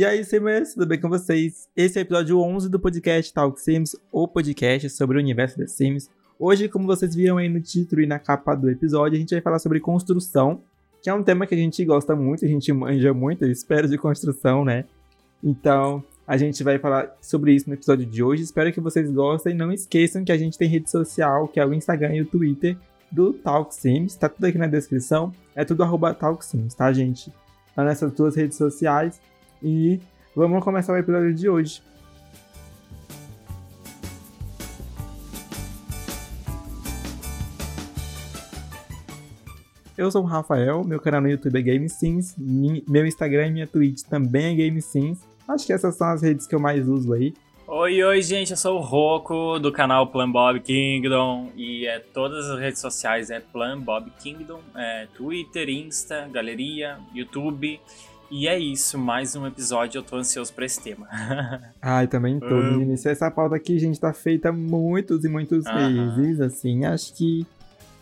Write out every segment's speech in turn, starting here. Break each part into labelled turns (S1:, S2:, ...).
S1: E aí, Sims, tudo bem com vocês? Esse é o episódio 11 do podcast Talk Sims, o podcast sobre o universo das Sims. Hoje, como vocês viram aí no título e na capa do episódio, a gente vai falar sobre construção, que é um tema que a gente gosta muito, a gente manja muito, espero, de construção, né? Então, a gente vai falar sobre isso no episódio de hoje. Espero que vocês gostem. Não esqueçam que a gente tem rede social, que é o Instagram e o Twitter do Talk Sims. Tá tudo aqui na descrição. É tudo arroba Talk Sims, tá, gente? Tá nessas duas redes sociais. E vamos começar o episódio de hoje. Eu sou o Rafael, meu canal no YouTube é GameSins, meu Instagram e minha Twitch também é GameSins. Acho que essas são as redes que eu mais uso aí.
S2: Oi, oi, gente, eu sou o Roco do canal Plan Bob Kingdom e é, todas as redes sociais é Plan Bob Kingdom, é, Twitter, Insta, Galeria, YouTube e é isso, mais um episódio, eu tô ansioso pra esse tema.
S1: Ai, também tô, uh. menino. Essa pauta aqui, gente, tá feita muitos e muitos uh -huh. meses, assim, acho que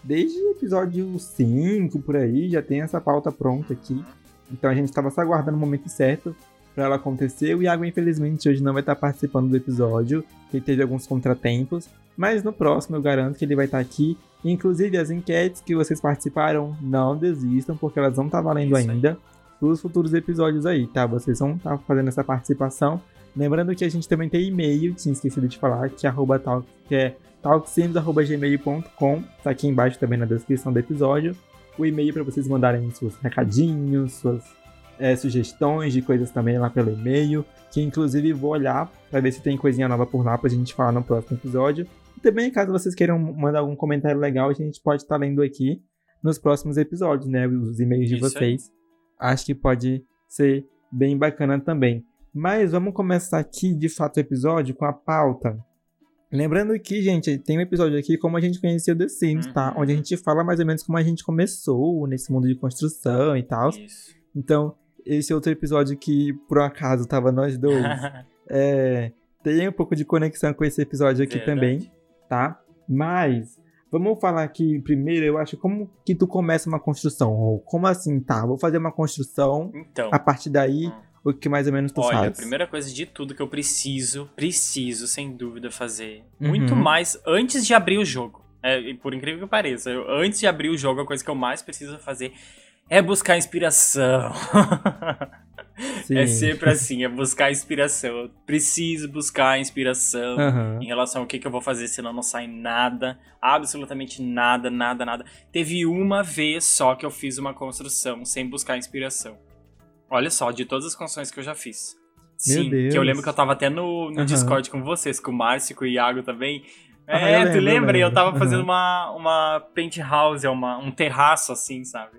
S1: desde o episódio 5, por aí, já tem essa pauta pronta aqui. Então a gente tava só aguardando o momento certo para ela acontecer. O Iago, infelizmente, hoje não vai estar participando do episódio, que teve alguns contratempos. Mas no próximo eu garanto que ele vai estar aqui. Inclusive, as enquetes que vocês participaram, não desistam, porque elas vão estar valendo ainda dos futuros episódios aí, tá? Vocês vão estar tá fazendo essa participação. Lembrando que a gente também tem e-mail, tinha esquecido de falar, que é, arroba talk, que é talksims.gmail.com, tá aqui embaixo também na descrição do episódio. O e-mail para vocês mandarem seus recadinhos, suas é, sugestões de coisas também lá pelo e-mail, que inclusive vou olhar para ver se tem coisinha nova por lá pra gente falar no próximo episódio. E também, caso vocês queiram mandar algum comentário legal, a gente pode estar tá lendo aqui nos próximos episódios, né? Os e-mails de Isso vocês. Aí acho que pode ser bem bacana também. Mas vamos começar aqui, de fato, o episódio com a pauta. Lembrando que, gente, tem um episódio aqui como a gente conheceu The Sims, tá? Uhum. Onde a gente fala mais ou menos como a gente começou nesse mundo de construção e tal. Então, esse outro episódio que, por um acaso, tava nós dois, é, tem um pouco de conexão com esse episódio aqui Verdade. também, tá? Mas Vamos falar aqui primeiro, eu acho, como que tu começa uma construção? Como assim, tá? Vou fazer uma construção. Então. A partir daí, hum. o que mais ou menos tu
S2: Olha,
S1: faz?
S2: Olha, a primeira coisa de tudo que eu preciso, preciso, sem dúvida, fazer. Uhum. Muito mais antes de abrir o jogo. É, por incrível que pareça, eu, antes de abrir o jogo, a coisa que eu mais preciso fazer é buscar inspiração. É sempre assim, é buscar inspiração. Eu preciso buscar inspiração uhum. em relação ao que, que eu vou fazer, senão não sai nada. Absolutamente nada, nada, nada. Teve uma vez só que eu fiz uma construção sem buscar inspiração. Olha só, de todas as construções que eu já fiz.
S1: Meu Sim, Deus.
S2: que eu lembro que eu tava até no, no uhum. Discord com vocês, com o Márcio, com o Iago também. É, ah, tu lembra? Eu, eu tava fazendo uma, uma penthouse, uma, um terraço assim, sabe?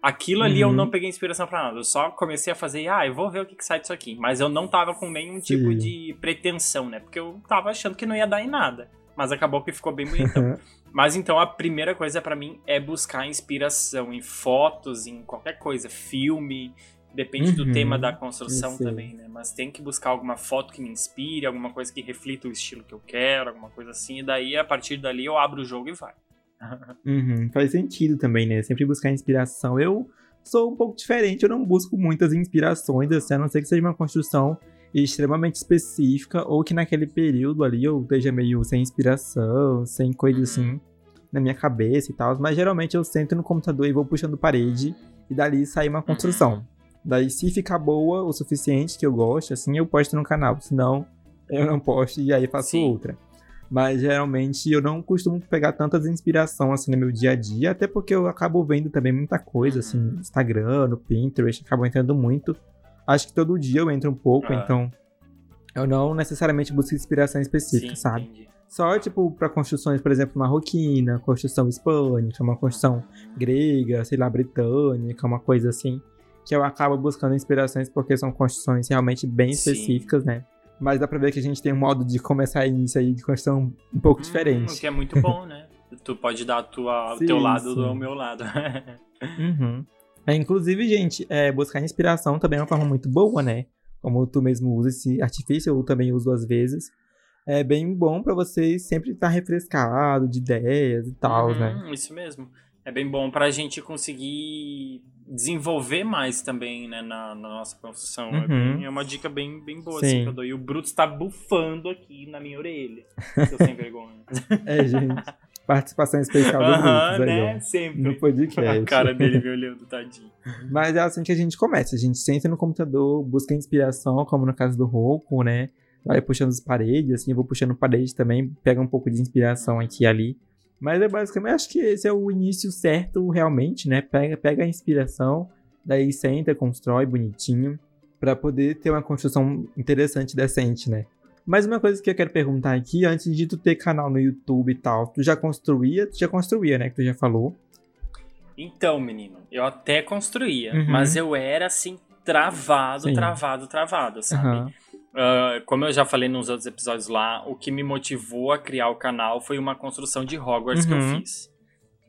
S2: Aquilo ali uhum. eu não peguei inspiração para nada. Eu só comecei a fazer, ah, eu vou ver o que, que sai disso aqui. Mas eu não tava com nenhum Sim. tipo de pretensão, né? Porque eu tava achando que não ia dar em nada. Mas acabou que ficou bem bonitão. mas então a primeira coisa para mim é buscar inspiração em fotos, em qualquer coisa, filme. Depende uhum. do tema da construção também, né? Mas tem que buscar alguma foto que me inspire, alguma coisa que reflita o estilo que eu quero, alguma coisa assim. E daí, a partir dali, eu abro o jogo e vai.
S1: Uhum, faz sentido também, né? Sempre buscar inspiração. Eu sou um pouco diferente, eu não busco muitas inspirações, assim, a não ser que seja uma construção extremamente específica ou que naquele período ali eu esteja meio sem inspiração, sem coisa assim na minha cabeça e tal. Mas geralmente eu sento no computador e vou puxando parede e dali sai uma construção. Daí, se ficar boa o suficiente que eu gosto, assim, eu posto no canal. Senão, eu não posto e aí faço Sim. outra. Mas geralmente eu não costumo pegar tantas inspiração assim no meu dia a dia, até porque eu acabo vendo também muita coisa, assim, no Instagram, no Pinterest, acabo entrando muito. Acho que todo dia eu entro um pouco, ah. então eu não necessariamente busco inspiração específica, Sim, sabe? Entendi. Só, tipo, para construções, por exemplo, marroquina, construção hispânica, uma construção grega, sei lá, britânica, uma coisa assim, que eu acabo buscando inspirações porque são construções realmente bem específicas, Sim. né? Mas dá pra ver que a gente tem um modo de começar isso aí de construção um pouco hum, diferente.
S2: O que é muito bom, né? tu pode dar o teu lado do meu lado.
S1: uhum. é, inclusive, gente, é, buscar inspiração também é uma forma muito boa, né? Como tu mesmo usa esse artifício, eu também uso às vezes. É bem bom para você sempre estar refrescado de ideias e tal, né?
S2: Isso mesmo. É bem bom pra gente conseguir desenvolver mais também, né, na, na nossa construção. É uhum. É, bem, é, uma dica bem, bem boa, assim, que eu dou. E o Bruto está bufando aqui na minha orelha. Seu sem vergonha.
S1: é, gente. Participação especial do Brutus
S2: né?
S1: aí,
S2: Sempre.
S1: No podcast.
S2: A cara dele me olhando, tadinho.
S1: Mas é assim que a gente começa. A gente senta no computador, busca inspiração, como no caso do Roku, né? Vai puxando as paredes, assim, eu vou puxando parede também, pega um pouco de inspiração aqui e ali. Mas é basicamente, acho que esse é o início certo, realmente, né? Pega, pega a inspiração, daí senta, constrói bonitinho, para poder ter uma construção interessante, decente, né? Mas uma coisa que eu quero perguntar aqui, antes de tu ter canal no YouTube e tal, tu já construía? Tu já construía, né? Que tu já falou.
S2: Então, menino, eu até construía, uhum. mas eu era assim, travado, Sim. travado, travado, sabe? Uhum. Uh, como eu já falei nos outros episódios lá, o que me motivou a criar o canal foi uma construção de Hogwarts uhum. que eu uhum. fiz.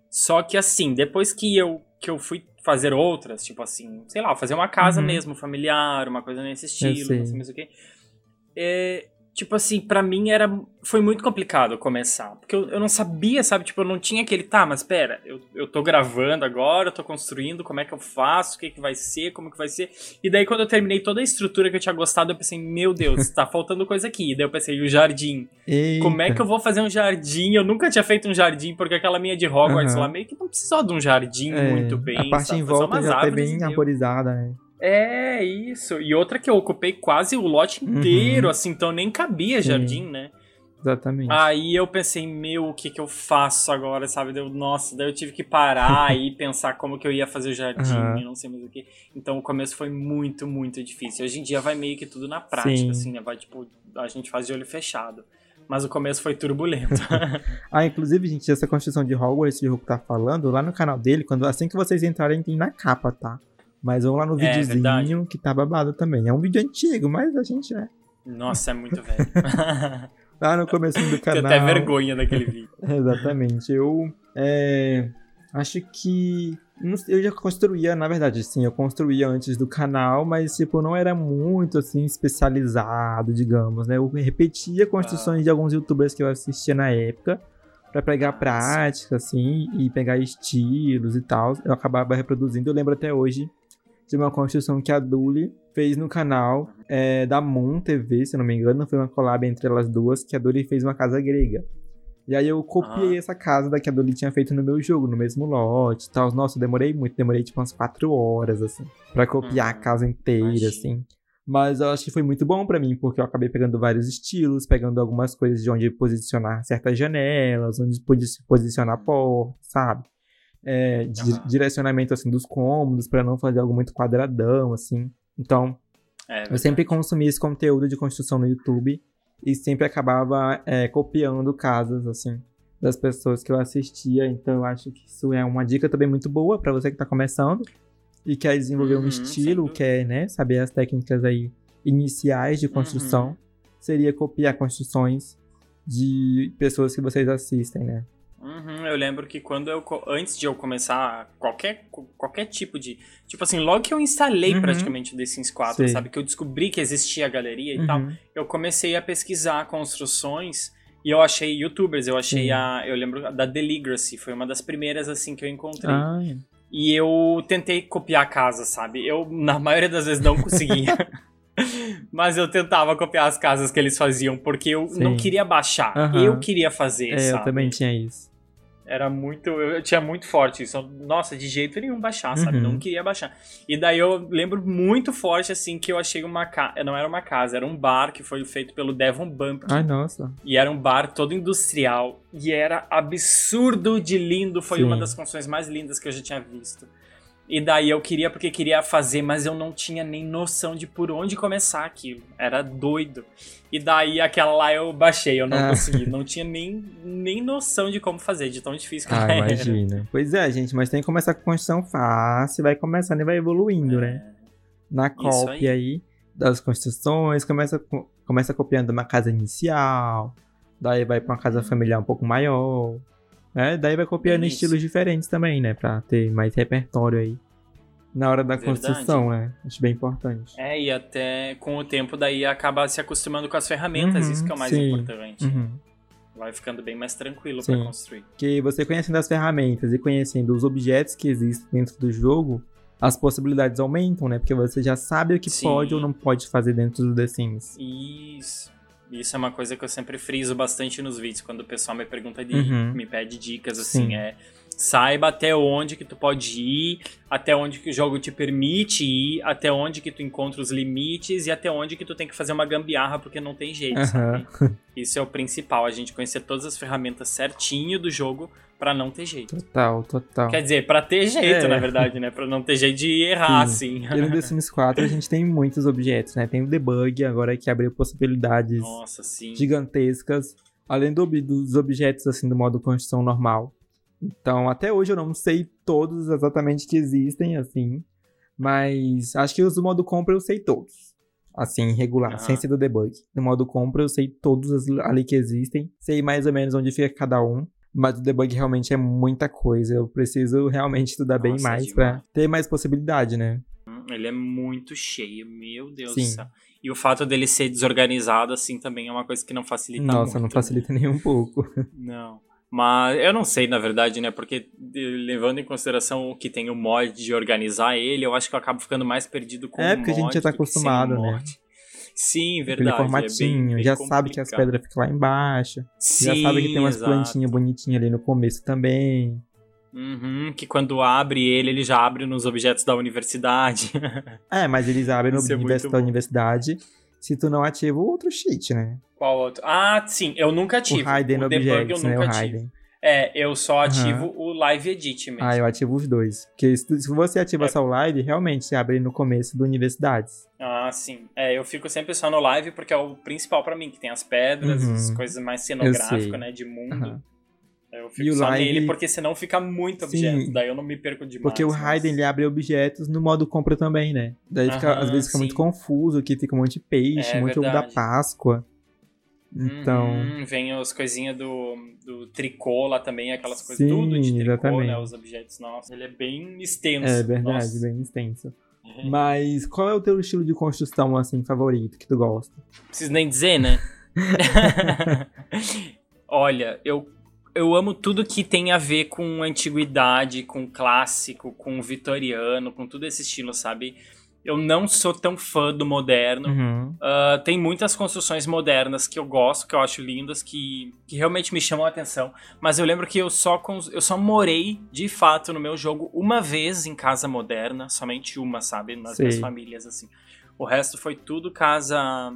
S2: Só que assim, depois que eu, que eu fui fazer outras, tipo assim, sei lá, fazer uma casa uhum. mesmo, familiar, uma coisa nesse estilo, não sei mais o que. É, tipo assim, para mim era foi muito complicado começar, porque eu, eu não sabia, sabe, tipo, eu não tinha aquele, tá, mas pera, eu, eu tô gravando agora, eu tô construindo, como é que eu faço, o que que vai ser, como que vai ser, e daí quando eu terminei toda a estrutura que eu tinha gostado, eu pensei, meu Deus, tá faltando coisa aqui, e daí eu pensei, o jardim, Eita. como é que eu vou fazer um jardim, eu nunca tinha feito um jardim, porque aquela minha de Hogwarts uhum. lá meio que não precisou de um jardim é, muito bem,
S1: A parte sabe? em volta já tá bem arborizada, né.
S2: É, isso. E outra que eu ocupei quase o lote uhum. inteiro, uhum. assim, então nem cabia jardim, Sim. né?
S1: Exatamente.
S2: Aí eu pensei, meu, o que que eu faço agora, sabe? Deu, nossa, daí eu tive que parar e pensar como que eu ia fazer o jardim, uhum. não sei mais o que. Então o começo foi muito, muito difícil. Hoje em dia vai meio que tudo na prática, Sim. assim, né? Vai, tipo, a gente faz de olho fechado. Mas o começo foi turbulento.
S1: ah, inclusive, gente, essa construção de Hogwarts o Hulk tá falando, lá no canal dele, quando assim que vocês entrarem, tem na capa, tá? Mas vamos lá no é, videozinho que tá babado também. É um vídeo antigo, mas a gente é.
S2: Nossa, é muito velho.
S1: lá no começo do canal.
S2: Tenho até vergonha daquele vídeo.
S1: Exatamente. Eu é, acho que. Eu já construía, na verdade, sim, eu construía antes do canal, mas, tipo, não era muito, assim, especializado, digamos, né? Eu repetia construções ah. de alguns youtubers que eu assistia na época, para pegar prática, assim, e pegar estilos e tal. Eu acabava reproduzindo. Eu lembro até hoje de uma construção que a Duli fez no canal é, da Moon TV, se eu não me engano, foi uma collab entre elas duas, que a Duli fez uma casa grega. E aí eu copiei ah. essa casa da que a Duli tinha feito no meu jogo, no mesmo lote e tal. Nossa, eu demorei muito, demorei tipo umas quatro horas, assim, para copiar hum, a casa inteira, imagina. assim. Mas eu acho que foi muito bom para mim, porque eu acabei pegando vários estilos, pegando algumas coisas de onde posicionar certas janelas, onde posicionar a porta, sabe? É, uhum. direcionamento assim dos cômodos para não fazer algo muito quadradão assim. Então, é eu sempre consumi esse conteúdo de construção no YouTube e sempre acabava é, copiando casas assim das pessoas que eu assistia. Então, eu acho que isso é uma dica também muito boa para você que está começando e quer desenvolver uhum, um estilo, quer né, saber as técnicas aí iniciais de construção. Uhum. Seria copiar construções de pessoas que vocês assistem, né?
S2: Uhum, eu lembro que quando eu. Antes de eu começar qualquer, qualquer tipo de. Tipo assim, logo que eu instalei uhum. praticamente o The Sims 4, Sim. sabe? Que eu descobri que existia a galeria e uhum. tal, eu comecei a pesquisar construções e eu achei youtubers. Eu achei Sim. a. Eu lembro da Deligracy, foi uma das primeiras assim que eu encontrei. Ah. E eu tentei copiar a casa, sabe? Eu, na maioria das vezes, não conseguia. Mas eu tentava copiar as casas que eles faziam, porque eu Sim. não queria baixar. Eu queria fazer,
S1: é,
S2: sabe?
S1: Eu também tinha isso.
S2: Era muito. Eu tinha muito forte isso. Nossa, de jeito nenhum baixar, sabe? Uhum. Não queria baixar. E daí eu lembro muito forte, assim, que eu achei uma casa. Não era uma casa, era um bar que foi feito pelo Devon Bump.
S1: Ai, nossa.
S2: E era um bar todo industrial. E era absurdo de lindo. Foi Sim. uma das construções mais lindas que eu já tinha visto. E daí eu queria porque queria fazer, mas eu não tinha nem noção de por onde começar aquilo. Era doido. E daí aquela lá eu baixei, eu não ah. consegui. Não tinha nem, nem noção de como fazer, de tão difícil que ah, era. imagina.
S1: Pois é, gente, mas tem que começar com construção fácil, vai começando e vai evoluindo, é. né? Na cópia aí. aí. das construções, começa, começa copiando uma casa inicial, daí vai para uma casa familiar um pouco maior, é, daí vai copiando Isso. estilos diferentes também, né? Pra ter mais repertório aí. Na hora da Verdade. construção, né? Acho bem importante.
S2: É, e até com o tempo daí acaba se acostumando com as ferramentas, uhum, isso que é o mais sim. importante. Uhum. Vai ficando bem mais tranquilo para construir.
S1: Que você conhecendo as ferramentas e conhecendo os objetos que existem dentro do jogo, as possibilidades aumentam, né? Porque você já sabe o que Sim. pode ou não pode fazer dentro do The Sims.
S2: Isso. Isso é uma coisa que eu sempre friso bastante nos vídeos, quando o pessoal me pergunta de, uhum. me pede dicas, assim, Sim. é saiba até onde que tu pode ir, até onde que o jogo te permite ir, até onde que tu encontra os limites e até onde que tu tem que fazer uma gambiarra porque não tem jeito, uhum. Isso é o principal, a gente conhecer todas as ferramentas certinho do jogo para não ter jeito.
S1: Total, total.
S2: Quer dizer, para ter jeito, é. na verdade, né? Para não ter jeito de errar, Sim. assim.
S1: E no The Sims 4 a gente tem muitos objetos, né? Tem o debug agora que abriu possibilidades
S2: Nossa,
S1: gigantescas. Além do, dos objetos, assim, do modo construção normal. Então, até hoje eu não sei todos exatamente que existem, assim. Mas acho que os do modo compra eu sei todos. Assim, regular, uhum. sem ser do debug. No modo compra eu sei todos ali que existem. Sei mais ou menos onde fica cada um. Mas o debug realmente é muita coisa. Eu preciso realmente estudar Nossa, bem mais para ter mais possibilidade, né?
S2: Hum, ele é muito cheio, meu Deus Sim. do céu. E o fato dele ser desorganizado, assim, também é uma coisa que não facilita
S1: Nossa,
S2: muito. Nossa,
S1: não facilita nem um pouco.
S2: Não. Mas eu não sei, na verdade, né? Porque levando em consideração que tem o mod de organizar ele, eu acho que eu acabo ficando mais perdido com
S1: é, o mod. É, porque a gente já tá acostumado, né?
S2: Sim, verdade.
S1: Aquele formatinho, é bem, bem já complicado. sabe que as pedras ficam lá embaixo. Sim, já sabe que tem umas exato. plantinhas bonitinhas ali no começo também.
S2: Uhum, que quando abre ele, ele já abre nos objetos da universidade.
S1: é, mas eles abrem no objeto é da universidade se tu não ativa o outro cheat, né?
S2: Qual outro? Ah, sim, eu nunca ativo.
S1: O Hidden o Objects, né? O Hidden.
S2: É, eu só ativo uhum. o Live Edit mesmo.
S1: Ah, eu ativo os dois. Porque se, você ativa é. só o Live, realmente se abre no começo do Universidades.
S2: Ah, sim. É, eu fico sempre só no Live porque é o principal para mim, que tem as pedras, uhum. as coisas mais cenográficas, né, de mundo. Uhum. Eu fico e só live... nele porque senão fica muito objeto. Sim, daí eu não me perco demais.
S1: Porque o Raiden ele abre objetos no modo compra também, né? Daí fica, às vezes fica sim. muito confuso, que fica um monte de peixe, é, muito ovo da Páscoa. Então. Uhum,
S2: vem as coisinhas do, do tricô lá também, aquelas coisas sim, tudo de tricô, né, exatamente. né? Os objetos. Nossa, ele é bem extenso.
S1: É verdade, Nossa. bem extenso. Uhum. Mas qual é o teu estilo de construção, assim, favorito, que tu gosta?
S2: Preciso nem dizer, né? Olha, eu eu amo tudo que tem a ver com antiguidade, com clássico, com vitoriano, com todo esse estilo, sabe? Eu não sou tão fã do moderno. Uhum. Uh, tem muitas construções modernas que eu gosto, que eu acho lindas, que, que realmente me chamam a atenção. Mas eu lembro que eu só, eu só morei, de fato, no meu jogo uma vez em casa moderna, somente uma, sabe? Nas Sim. minhas famílias, assim. O resto foi tudo casa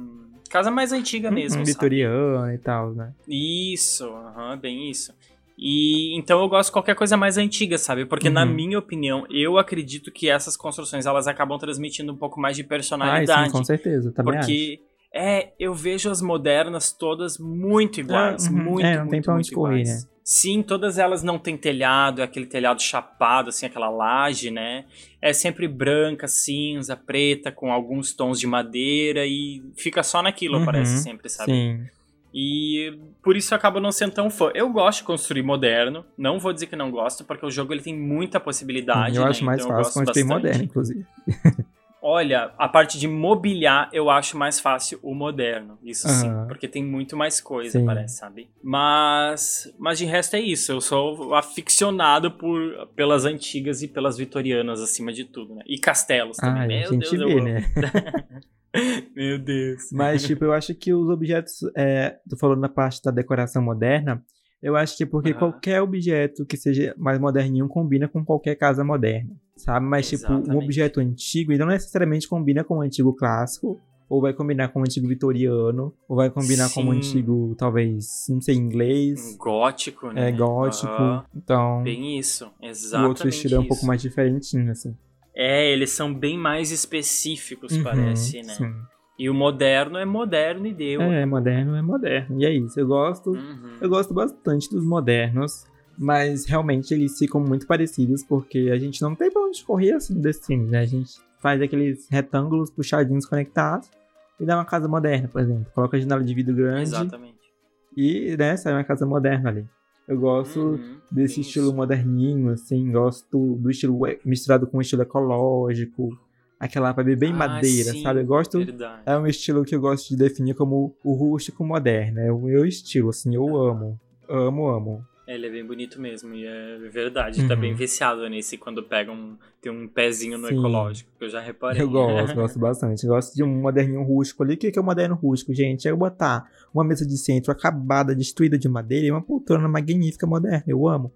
S2: Casa mais antiga uhum, mesmo.
S1: Vitoriana e tal, né?
S2: Isso, uhum, bem isso. E então eu gosto de qualquer coisa mais antiga, sabe? Porque uhum. na minha opinião, eu acredito que essas construções elas acabam transmitindo um pouco mais de personalidade. Ah, sim,
S1: com certeza, também
S2: Porque acho. É, eu vejo as modernas todas muito iguais, uhum. muito, é, não muito, tem pra onde correr, né? Sim, todas elas não têm telhado, é aquele telhado chapado, assim, aquela laje, né? É sempre branca, cinza, preta, com alguns tons de madeira e fica só naquilo, uhum, parece sempre, sabe? Sim. E por isso eu acabo não sendo tão fã. Eu gosto de construir moderno, não vou dizer que não gosto, porque o jogo ele tem muita possibilidade.
S1: Eu
S2: né?
S1: acho mais então, fácil construir moderno, inclusive.
S2: Olha, a parte de mobiliar eu acho mais fácil o moderno. Isso uhum. sim, porque tem muito mais coisa, sim. parece, sabe? Mas, mas de resto é isso. Eu sou aficionado por, pelas antigas e pelas vitorianas acima de tudo, né? E castelos também. Ah, Meu
S1: a gente Deus, vê, né?
S2: Meu Deus.
S1: Mas, tipo, eu acho que os objetos. É, tô falando na parte da decoração moderna. Eu acho que é porque qualquer objeto que seja mais moderninho combina com qualquer casa moderna, sabe? Mas, Exatamente. tipo, um objeto antigo, ele não necessariamente combina com o antigo clássico, ou vai combinar com o antigo vitoriano, ou vai combinar Sim. com o antigo, talvez, não sei, inglês.
S2: Gótico, né?
S1: É, gótico. Uhum. Então.
S2: Bem isso, exatamente.
S1: O outro estilo é um pouco mais diferentinho, assim.
S2: É, eles são bem mais específicos, uhum, parece, né? Sim. E o moderno é moderno e deu.
S1: É, moderno é moderno. E é isso. Eu gosto, uhum. eu gosto bastante dos modernos, mas realmente eles ficam muito parecidos porque a gente não tem pra onde correr assim desse filme, né? A gente faz aqueles retângulos puxadinhos conectados e dá uma casa moderna, por exemplo. Coloca a janela de vidro grande.
S2: Exatamente.
S1: E, né, sai uma casa moderna ali. Eu gosto uhum, desse isso. estilo moderninho, assim, gosto do estilo misturado com o estilo ecológico, aquela vibe bem ah, madeira, sim, sabe? Eu gosto. Verdade. É um estilo que eu gosto de definir como o rústico moderno. É o meu estilo, assim, eu amo. Amo, amo.
S2: Ele é bem bonito mesmo, e é verdade. Uhum. Tá bem uhum. viciado nesse quando pega um. Tem um pezinho no Sim. ecológico, que eu já reparei.
S1: Eu gosto, gosto bastante. Eu gosto de um moderninho rústico ali. O que é um moderno rústico, gente? É eu botar uma mesa de centro acabada, destruída de madeira e uma poltrona magnífica moderna. Eu amo.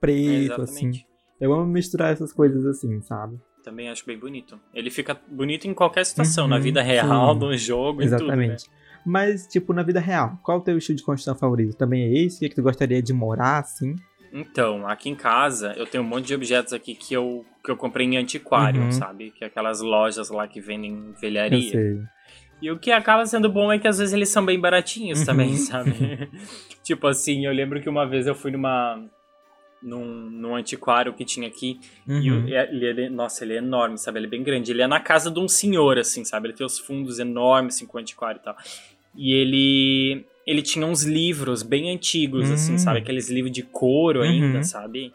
S1: Preto, é assim. Eu amo misturar essas coisas assim, sabe?
S2: Também acho bem bonito. Ele fica bonito em qualquer situação, uhum, na vida real, sim. no jogo, Exatamente. Tudo, né?
S1: Mas, tipo, na vida real, qual o teu estilo de construção favorito? Também é esse? O que, é que tu gostaria de morar, assim?
S2: Então, aqui em casa, eu tenho um monte de objetos aqui que eu, que eu comprei em antiquário, uhum. sabe? Que é aquelas lojas lá que vendem velharia. Eu sei. E o que acaba sendo bom é que às vezes eles são bem baratinhos também, uhum. sabe? tipo assim, eu lembro que uma vez eu fui numa num, num antiquário que tinha aqui. Uhum. E ele, ele, nossa, ele é enorme, sabe? Ele é bem grande. Ele é na casa de um senhor, assim, sabe? Ele tem os fundos enormes, assim, com o antiquário e tal. E ele. Ele tinha uns livros bem antigos, uhum. assim, sabe? Hum. Aqueles livros de couro ainda, uhum. sabe?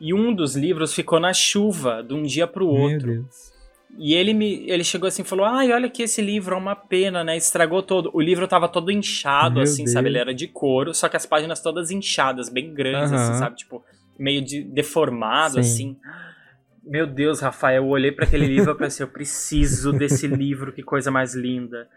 S2: E um dos livros ficou na chuva de um dia pro outro. Meu Deus. E ele me ele chegou assim e falou: Ai, olha que esse livro é uma pena, né? Estragou todo. O livro tava todo inchado, Meu assim, Deus. sabe? Ele era de couro, só que as páginas todas inchadas, bem grandes, uhum. assim, sabe? Tipo, meio de deformado, Sim. assim. Meu Deus, Rafael, eu olhei para aquele livro e pensei, eu preciso desse livro, que coisa mais linda.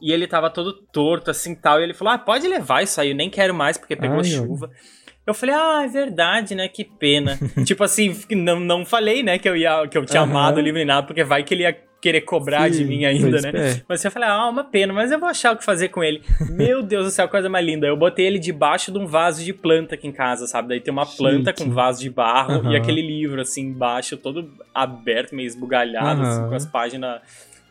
S2: E ele tava todo torto, assim, tal, e ele falou, ah, pode levar isso aí, eu nem quero mais, porque pegou Ai, chuva. Eu falei, ah, é verdade, né? Que pena. tipo assim, não, não falei, né, que eu ia que eu tinha uhum. amado o livro nem nada, porque vai que ele ia querer cobrar Sim, de mim ainda, né? É. Mas eu falei, ah, uma pena, mas eu vou achar o que fazer com ele. Meu Deus do céu, coisa mais linda. Eu botei ele debaixo de um vaso de planta aqui em casa, sabe? Daí tem uma planta Chique. com vaso de barro uhum. e aquele livro, assim, embaixo, todo aberto, meio esbugalhado, uhum. assim, com as páginas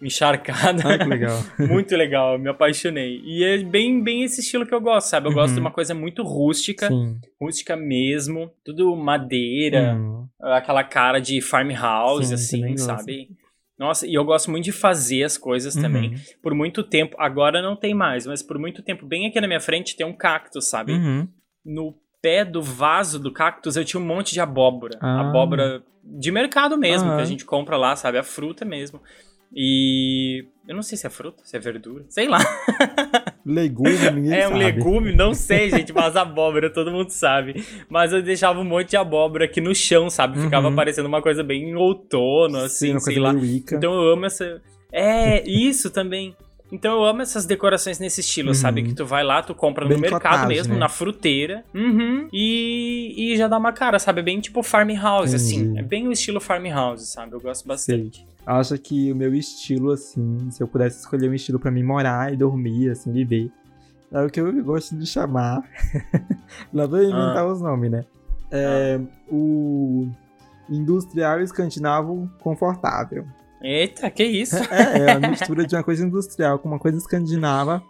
S2: encharcada.
S1: Ah, que legal.
S2: muito legal, me apaixonei. E é bem, bem esse estilo que eu gosto, sabe? Eu uhum. gosto de uma coisa muito rústica, Sim. rústica mesmo, tudo madeira, uhum. aquela cara de farmhouse, Sim, assim, sabe? Nossa, e eu gosto muito de fazer as coisas uhum. também. Por muito tempo, agora não tem mais, mas por muito tempo, bem aqui na minha frente, tem um cacto, sabe? Uhum. No pé do vaso do cactus eu tinha um monte de abóbora. Ah. Abóbora de mercado mesmo, que a gente compra lá, sabe? A fruta mesmo. E eu não sei se é fruta, se é verdura, sei lá.
S1: Legume, ninguém
S2: É
S1: um
S2: sabe. legume, não sei, gente, mas abóbora todo mundo sabe. Mas eu deixava um monte de abóbora aqui no chão, sabe? Ficava uhum. parecendo uma coisa bem outono, assim, Sim, sei lá. Então eu amo essa. É, isso também. Então eu amo essas decorações nesse estilo, uhum. sabe? Que tu vai lá, tu compra bem no mercado mesmo, né? na fruteira. Uhum, e, e já dá uma cara, sabe? É bem tipo farmhouse, assim. É bem o estilo farmhouse, sabe? Eu gosto bastante. Sei.
S1: Acho que o meu estilo, assim, se eu pudesse escolher um estilo para mim morar e dormir, assim, viver, é o que eu gosto de chamar. Lá vou inventar ah. os nomes, né? É ah. o industrial escandinavo confortável.
S2: Eita, que isso?
S1: É, é a mistura de uma coisa industrial com uma coisa escandinava,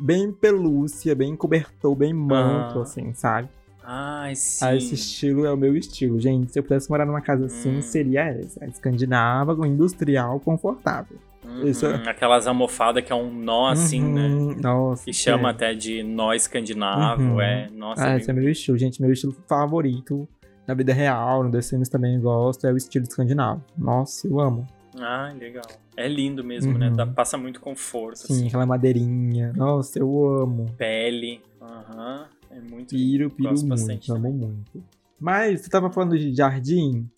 S1: bem pelúcia, bem cobertor, bem manto, ah. assim, sabe?
S2: Ah, sim.
S1: Ah, esse estilo é o meu estilo. Gente, se eu pudesse morar numa casa assim, hum. seria essa. Escandinava, industrial, confortável.
S2: Uhum, Isso é... Aquelas almofadas que é um nó assim, né?
S1: uhum, né? Nossa.
S2: Que chama é. até de nó escandinavo, uhum. é. Nossa.
S1: Ah, é esse é meu estilo, gente. Meu estilo favorito na vida real, no The Sims também gosto, é o estilo escandinavo. Nossa, eu amo.
S2: Ah, legal. É lindo mesmo, né? Dá, uhum. passa muito conforto.
S1: Sim, assim. aquela madeirinha. Nossa, eu amo.
S2: Pele. Aham. É muito
S1: Piro, piro muito, bastante, amo muito. Mas tu tava falando de jardim.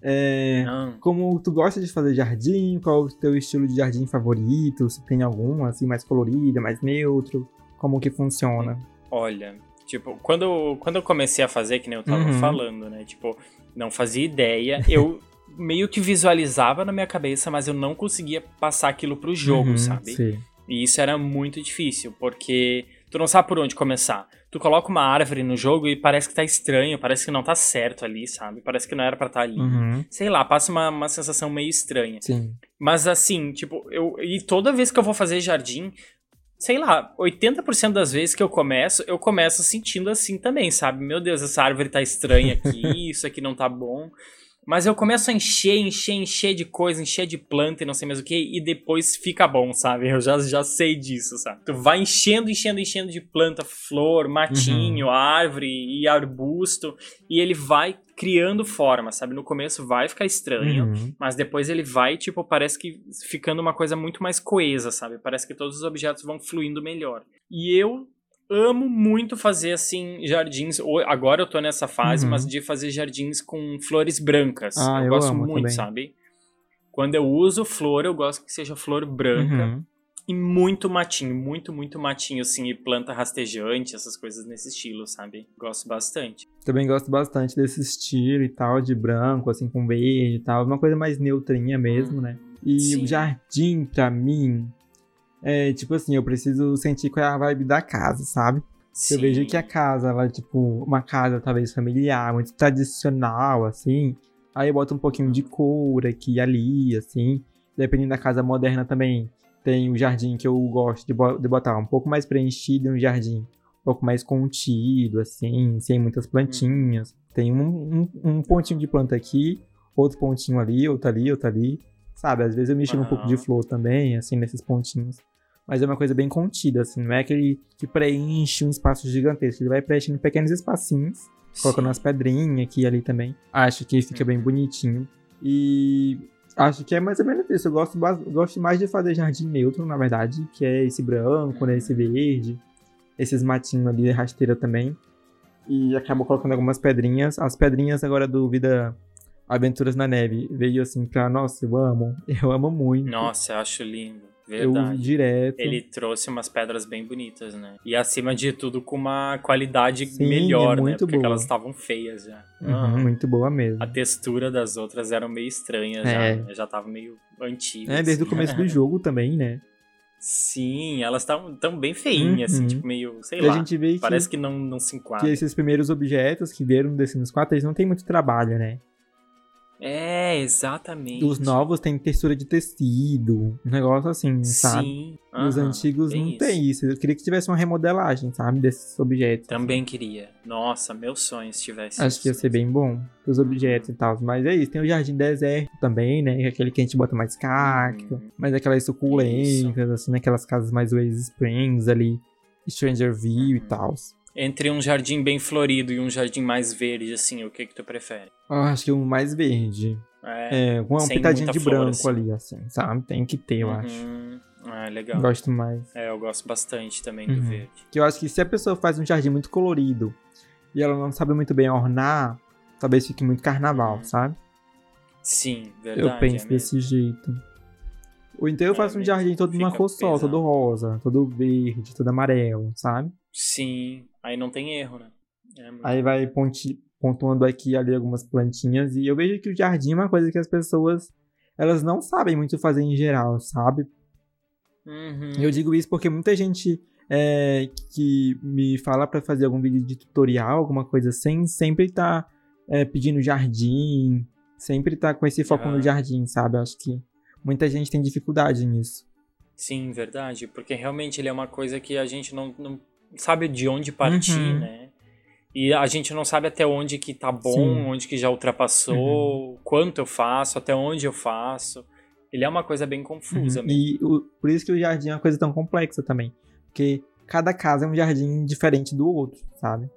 S1: É, como tu gosta de fazer jardim? Qual o teu estilo de jardim favorito? Se tem algum, assim, mais colorido, mais neutro? Como que funciona?
S2: Olha, tipo, quando, quando eu comecei a fazer, que nem eu tava uhum. falando, né? Tipo, não fazia ideia. Eu meio que visualizava na minha cabeça, mas eu não conseguia passar aquilo pro jogo, uhum, sabe? Sim. E isso era muito difícil, porque tu não sabe por onde começar tu coloca uma árvore no jogo e parece que tá estranho, parece que não tá certo ali, sabe? Parece que não era pra estar tá ali. Uhum. Sei lá, passa uma, uma sensação meio estranha.
S1: Sim.
S2: Mas assim, tipo, eu. E toda vez que eu vou fazer jardim, sei lá, 80% das vezes que eu começo, eu começo sentindo assim também, sabe? Meu Deus, essa árvore tá estranha aqui, isso aqui não tá bom. Mas eu começo a encher, encher, encher de coisa, encher de planta e não sei mais o que, e depois fica bom, sabe? Eu já, já sei disso, sabe? Tu vai enchendo, enchendo, enchendo de planta, flor, matinho, uhum. árvore e arbusto, e ele vai criando forma, sabe? No começo vai ficar estranho, uhum. mas depois ele vai, tipo, parece que ficando uma coisa muito mais coesa, sabe? Parece que todos os objetos vão fluindo melhor. E eu amo muito fazer assim jardins. Agora eu tô nessa fase, uhum. mas de fazer jardins com flores brancas. Ah, eu, eu gosto muito, também. sabe? Quando eu uso flor, eu gosto que seja flor branca. Uhum. E muito matinho, muito, muito matinho, assim, e planta rastejante, essas coisas nesse estilo, sabe? Gosto bastante.
S1: Também gosto bastante desse estilo e tal, de branco, assim, com verde e tal. Uma coisa mais neutrinha mesmo, hum. né? E Sim. o jardim, pra mim, é tipo assim, eu preciso sentir qual é a vibe da casa, sabe? Sim. Eu vejo que a casa, ela é tipo uma casa talvez familiar, muito tradicional, assim. Aí eu boto um pouquinho de cor aqui e ali, assim. Dependendo da casa moderna também, tem o jardim que eu gosto de, de botar um pouco mais preenchido um jardim um pouco mais contido, assim, sem muitas plantinhas. Tem um, um, um pontinho de planta aqui, outro pontinho ali, outro ali, outro ali. Sabe, às vezes eu mexo uhum. um pouco de flor também, assim, nesses pontinhos. Mas é uma coisa bem contida, assim, não é aquele que preenche um espaço gigantesco. Ele vai preenchendo pequenos espacinhos, Sim. colocando umas pedrinhas aqui e ali também. Acho que fica bem bonitinho. E acho que é mais ou menos isso. Eu gosto, gosto mais de fazer jardim neutro, na verdade, que é esse branco, né, esse verde, esses matinhos ali, rasteira também. E acabo colocando algumas pedrinhas. As pedrinhas agora do Vida Aventuras na Neve veio assim pra, nossa, eu amo, eu amo muito.
S2: Nossa, eu acho lindo. Verdade.
S1: Eu direto.
S2: Ele trouxe umas pedras bem bonitas, né? E acima de tudo com uma qualidade Sim, melhor, é né? Porque elas estavam feias já.
S1: Uhum, muito boa mesmo.
S2: A textura das outras eram meio estranhas é. já. Já tava meio antiga.
S1: É, desde o começo do jogo também, né?
S2: Sim, elas estão tão bem feinhas, assim, uhum. assim, tipo, meio, sei e lá. A gente vê parece que, que, não, não se enquadra.
S1: Que esses primeiros objetos que vieram The Sims 4, eles não tem muito trabalho, né?
S2: É, exatamente.
S1: Os novos têm textura de tecido, um negócio assim, sabe? Sim. E os antigos não isso. tem isso. Eu queria que tivesse uma remodelagem, sabe? Desses objetos.
S2: Também queria. Nossa, meu sonho se tivesse.
S1: Acho que ia ser bem bom. Os objetos e tal. Mas é isso. Tem o jardim deserto também, né? É aquele que a gente bota mais cacto. Hum. Mas aquelas suculentas, isso. assim, naquelas casas mais Oasis Springs ali. Stranger View e tal.
S2: Entre um jardim bem florido e um jardim mais verde, assim, o que que tu prefere?
S1: Eu acho que um mais verde. É, é com uma pitadinha de branco assim. ali, assim, sabe? Tem que ter, eu uhum. acho.
S2: Ah, legal.
S1: Gosto mais.
S2: É, eu gosto bastante também uhum. do verde.
S1: Que eu acho que se a pessoa faz um jardim muito colorido e ela não sabe muito bem ornar, talvez fique muito carnaval, uhum. sabe?
S2: Sim, verdade.
S1: Eu penso é desse jeito. Ou então eu faço um jardim todo de uma cor só, todo rosa, todo verde, todo amarelo, sabe?
S2: Sim, aí não tem erro, né?
S1: É aí vai ponti, pontuando aqui ali algumas plantinhas e eu vejo que o jardim é uma coisa que as pessoas elas não sabem muito fazer em geral, sabe?
S2: Uhum.
S1: Eu digo isso porque muita gente é, que me fala para fazer algum vídeo de tutorial, alguma coisa assim, sempre tá é, pedindo jardim, sempre tá com esse foco no jardim, sabe? Acho que muita gente tem dificuldade nisso.
S2: Sim, verdade, porque realmente ele é uma coisa que a gente não, não sabe de onde partir, uhum. né? E a gente não sabe até onde que tá bom, Sim. onde que já ultrapassou, uhum. quanto eu faço, até onde eu faço. Ele é uma coisa bem confusa
S1: uhum.
S2: mesmo.
S1: E o, por isso que o jardim é uma coisa tão complexa também. Porque cada casa é um jardim diferente do outro, sabe?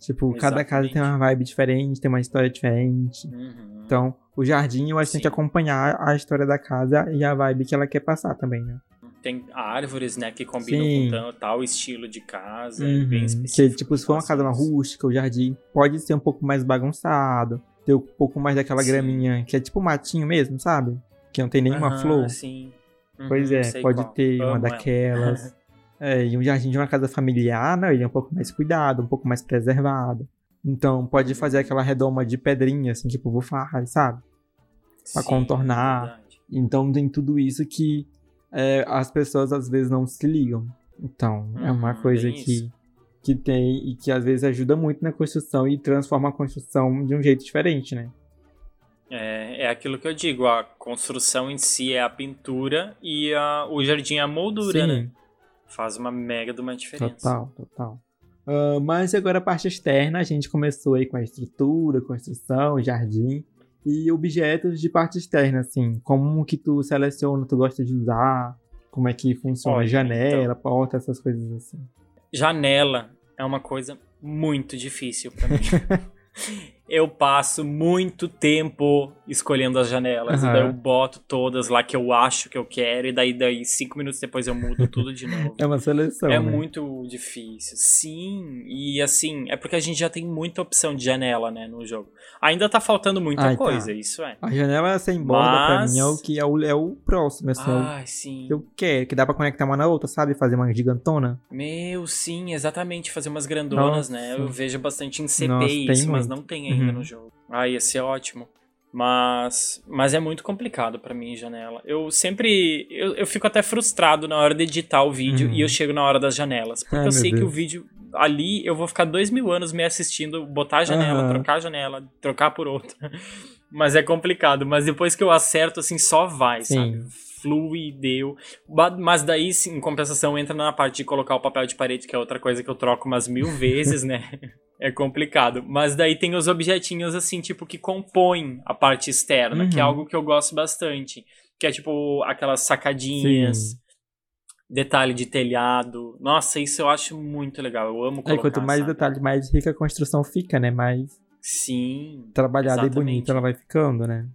S1: Tipo, Exatamente. cada casa tem uma vibe diferente, tem uma história diferente.
S2: Uhum.
S1: Então, o jardim eu acho que tem que acompanhar a história da casa e a vibe que ela quer passar também, né?
S2: Tem árvores, né, que combinam Sim. com tal estilo de casa, uhum. bem
S1: específico. Que, tipo, se for uma casa rústica, o jardim pode ser um pouco mais bagunçado, ter um pouco mais daquela sim. graminha, que é tipo matinho mesmo, sabe? Que não tem nenhuma uhum, flor.
S2: Sim.
S1: Uhum, pois é, pode qual. ter Amo uma daquelas. é, e um jardim de uma casa familiar, né, ele é um pouco mais cuidado, um pouco mais preservado. Então, pode fazer aquela redoma de pedrinha, assim, tipo, vou falar, sabe? Pra Sim, contornar. É então, tem tudo isso que é, as pessoas às vezes não se ligam. Então, é uma hum, coisa que, que tem e que às vezes ajuda muito na construção e transforma a construção de um jeito diferente, né?
S2: É, é aquilo que eu digo, a construção em si é a pintura e a, o jardim é a moldura, Sim. né? Faz uma mega de uma diferença.
S1: Total, total. Uh, mas agora a parte externa, a gente começou aí com a estrutura, construção, jardim e objetos de parte externa, assim. Como que tu seleciona, tu gosta de usar, como é que funciona, Olha, janela, então, porta, essas coisas assim.
S2: Janela é uma coisa muito difícil para mim. eu passo muito tempo escolhendo as janelas. Uhum. Daí eu boto todas lá que eu acho que eu quero. E daí, daí cinco minutos depois eu mudo tudo de novo.
S1: é uma seleção.
S2: É
S1: né?
S2: muito difícil. Sim. E assim, é porque a gente já tem muita opção de janela, né, no jogo. Ainda tá faltando muita Ai, tá. coisa, tá. isso é.
S1: A janela sem borda, Mas... pra mim, é o que é o, é o próximo. Assim,
S2: Ai, é o sim.
S1: que eu quero, que dá pra conectar uma na outra, sabe? Fazer uma gigantona.
S2: Meu, sim, exatamente. Fazer umas grandonas, né? Nossa. né? Eu vejo bastante em CP Nossa, isso, mas não tem ainda uhum. no jogo. Ah, ia ser ótimo. Mas, mas é muito complicado para mim, janela. Eu sempre. Eu, eu fico até frustrado na hora de editar o vídeo uhum. e eu chego na hora das janelas. Porque Ai, eu sei Deus. que o vídeo. Ali eu vou ficar dois mil anos me assistindo, botar a janela, uhum. trocar a janela, trocar por outra. Mas é complicado. Mas depois que eu acerto, assim, só vai, Sim. sabe? Flui, deu. Mas daí, em compensação, entra na parte de colocar o papel de parede, que é outra coisa que eu troco umas mil vezes, né? É complicado. Mas daí tem os objetinhos, assim, tipo, que compõem a parte externa, uhum. que é uhum. algo que eu gosto bastante. Que é, tipo, aquelas sacadinhas. Sim. Detalhe de telhado. Nossa, isso eu acho muito legal. Eu amo colocar,
S1: É, quanto mais
S2: sabe?
S1: detalhe, mais rica a construção fica, né? Mais
S2: Sim.
S1: Trabalhada exatamente. e bonita ela vai ficando, né?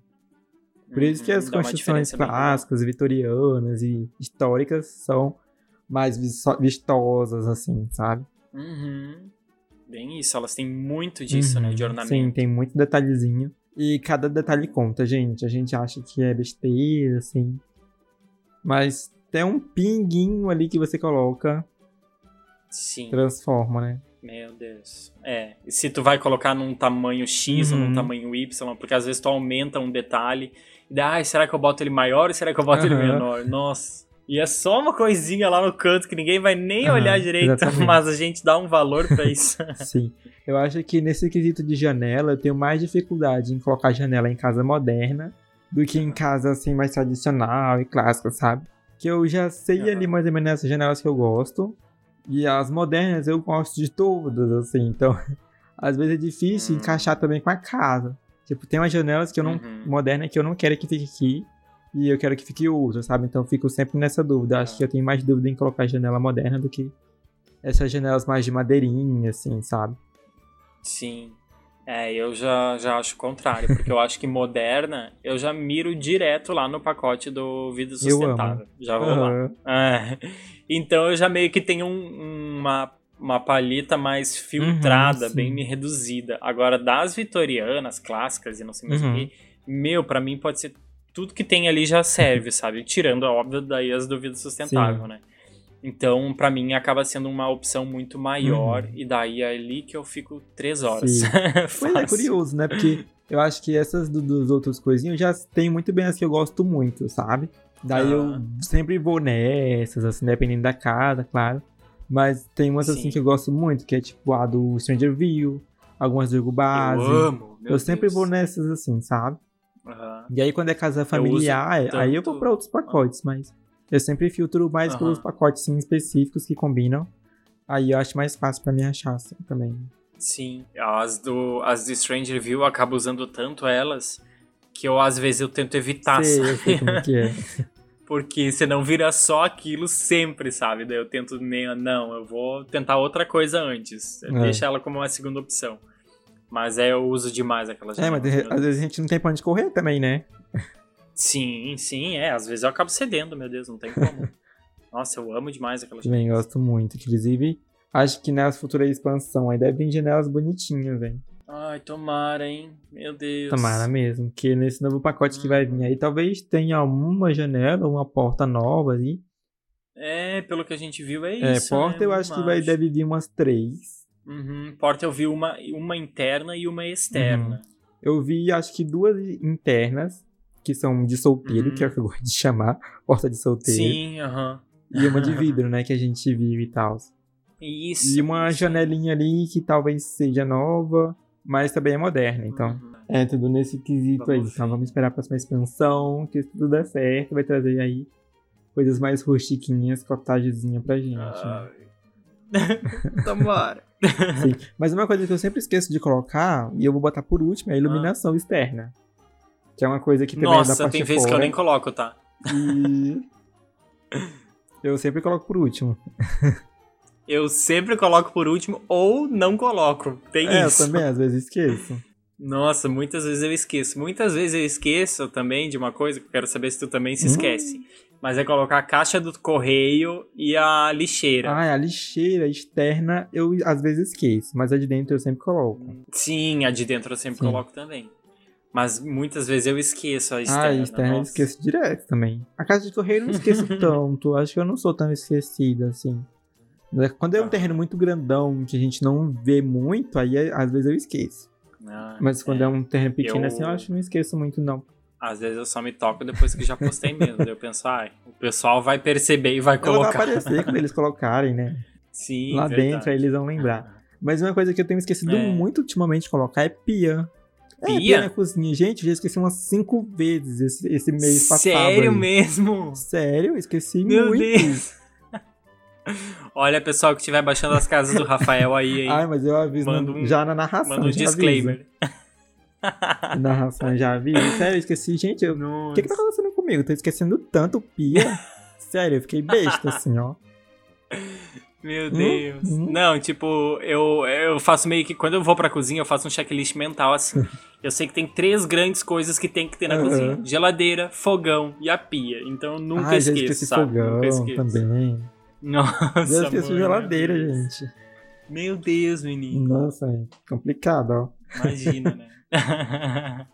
S1: Por isso que as uhum, construções clássicas, vitorianas e históricas são mais vistosas, assim, sabe?
S2: Uhum. Bem isso, elas têm muito disso, uhum, né? De ornamento. Sim,
S1: tem muito detalhezinho. E cada detalhe conta, gente. A gente acha que é besteira, assim. Mas tem um pinguinho ali que você coloca.
S2: Sim.
S1: Transforma, né?
S2: Meu Deus. É. Se tu vai colocar num tamanho X uhum. ou num uhum. tamanho Y, porque às vezes tu aumenta um detalhe. Ah, será que eu boto ele maior ou será que eu boto uhum. ele menor? Nossa. E é só uma coisinha lá no canto que ninguém vai nem uhum, olhar direito, exatamente. mas a gente dá um valor para isso.
S1: Sim. Eu acho que nesse quesito de janela, eu tenho mais dificuldade em colocar janela em casa moderna do que em casa assim mais tradicional e clássica, sabe? Que eu já sei uhum. ali mais ou menos essas janelas que eu gosto. E as modernas eu gosto de todas, assim. Então, às vezes é difícil uhum. encaixar também com a casa. Tipo, tem umas janelas que eu não. Uhum. moderna que eu não quero que fique aqui e eu quero que fique outra, sabe? Então eu fico sempre nessa dúvida. Acho que eu tenho mais dúvida em colocar janela moderna do que essas janelas mais de madeirinha, assim, sabe?
S2: Sim. É, eu já, já acho o contrário, porque eu acho que moderna, eu já miro direto lá no pacote do Vida Sustentável. Já vou uhum. lá. É. Então eu já meio que tenho um, uma, uma palheta mais filtrada, uhum, bem reduzida. Agora, das vitorianas, clássicas e não sei mais o uhum. que, meu, para mim pode ser tudo que tem ali já serve, sabe? Tirando, óbvio, daí as dúvidas sustentável, Sim. né? Então, para mim, acaba sendo uma opção muito maior, uhum. e daí é ali que eu fico três horas.
S1: pois é curioso, né? Porque eu acho que essas do, dos outros coisinhos já tem muito bem as que eu gosto muito, sabe? Daí eu ah. sempre vou nessas, assim, dependendo da casa, claro. Mas tem umas Sim. assim que eu gosto muito, que é tipo a do Stranger View, algumas do jogo base.
S2: Eu amo,
S1: Eu sempre
S2: Deus.
S1: vou nessas assim, sabe? Uhum. E aí, quando é casa familiar, eu aí eu vou pra outros pacotes, uhum. mas eu sempre filtro mais uhum. pelos pacotes sim, específicos que combinam. Aí eu acho mais fácil para me achar assim, também.
S2: Sim, as do as de Stranger View eu acabo usando tanto elas que eu às vezes eu tento evitar.
S1: Sei, eu sei como que é.
S2: Porque senão vira só aquilo sempre, sabe? Daí eu tento meio, não, eu vou tentar outra coisa antes. É. Deixa ela como uma segunda opção. Mas é, eu uso demais aquelas
S1: É, mas às vezes a gente não tem pra onde correr também, né?
S2: Sim, sim, é. Às vezes eu acabo cedendo, meu Deus, não tem como. Nossa, eu amo demais aquelas
S1: Também gosto muito. Inclusive, acho que nas futuras expansão aí devem vir janelas bonitinhas, hein?
S2: Ai, tomara, hein? Meu Deus.
S1: Tomara mesmo. Que nesse novo pacote hum. que vai vir uhum. aí, talvez tenha uma janela, uma porta nova ali.
S2: É, pelo que a gente viu, é,
S1: é
S2: isso.
S1: É, porta
S2: né?
S1: eu acho que vai, deve vir umas três.
S2: Uhum. Porta eu vi uma, uma interna e uma externa. Uhum.
S1: Eu vi, acho que duas internas, que são de solteiro, uhum. que é o que eu gosto de chamar, porta de solteiro.
S2: Sim, aham.
S1: E uma de vidro, né, que a gente viu e tal.
S2: Isso.
S1: E uma
S2: isso.
S1: janelinha ali que talvez seja nova, mas também é moderna, então. É tudo nesse quesito vamos aí. Então vamos esperar a próxima expansão, que se tudo der certo, vai trazer aí coisas mais rustiquinhas, cotagezinha pra gente. Ai.
S2: Né? Tomara.
S1: Sim. Mas uma coisa que eu sempre esqueço de colocar, e eu vou botar por último, é a iluminação ah. externa. Que é uma coisa que também
S2: Nossa,
S1: é da parte
S2: tem vezes que eu nem coloco, tá?
S1: E... eu sempre coloco por último.
S2: Eu sempre coloco por último ou não coloco. Tem
S1: é,
S2: isso.
S1: eu também, às vezes esqueço.
S2: Nossa, muitas vezes eu esqueço. Muitas vezes eu esqueço também de uma coisa que eu quero saber se tu também se esquece. Hum. Mas é colocar a caixa do correio e a lixeira.
S1: Ah, a lixeira externa eu às vezes esqueço, mas a de dentro eu sempre coloco.
S2: Sim, a de dentro eu sempre Sim. coloco também. Mas muitas vezes eu esqueço a externa. Ah, a
S1: externa eu esqueço direto também. A caixa de correio eu não esqueço tanto. Acho que eu não sou tão esquecida assim. Quando é um ah. terreno muito grandão, que a gente não vê muito, aí às vezes eu esqueço. Ah, Mas quando é. é. um terreno pequeno eu... assim, eu acho que não esqueço muito, não.
S2: Às vezes eu só me toco depois que já postei mesmo. eu penso, ah, o pessoal vai perceber e vai colocar.
S1: Vai aparecer quando eles colocarem, né?
S2: Sim,
S1: Lá verdade. dentro, aí eles vão lembrar. Mas uma coisa que eu tenho esquecido é. muito ultimamente de colocar é pia. É, pia? pia na cozinha. Gente, eu já esqueci umas cinco vezes esse, esse mês passado.
S2: Sério aí. mesmo?
S1: Sério, esqueci Meu muito. Deus.
S2: Olha, pessoal que estiver baixando as casas do Rafael aí, hein?
S1: Ai, mas eu aviso um, já na narração.
S2: Manda um disclaimer.
S1: narração já vi. Sério, eu esqueci. Gente, o que, que tá acontecendo comigo? Tô esquecendo tanto pia. Sério, eu fiquei besta assim, ó.
S2: Meu hum? Deus. Hum, hum. Não, tipo, eu, eu faço meio que. Quando eu vou pra cozinha, eu faço um checklist mental assim. eu sei que tem três grandes coisas que tem que ter na uhum. cozinha: geladeira, fogão e a pia. Então eu nunca ah, esqueço. Já esqueci sabe?
S1: fogão nunca esqueço. também.
S2: Nossa.
S1: Eu esqueci geladeira, gente.
S2: Meu Deus, menino.
S1: Nossa, é complicado, ó.
S2: Imagina, né?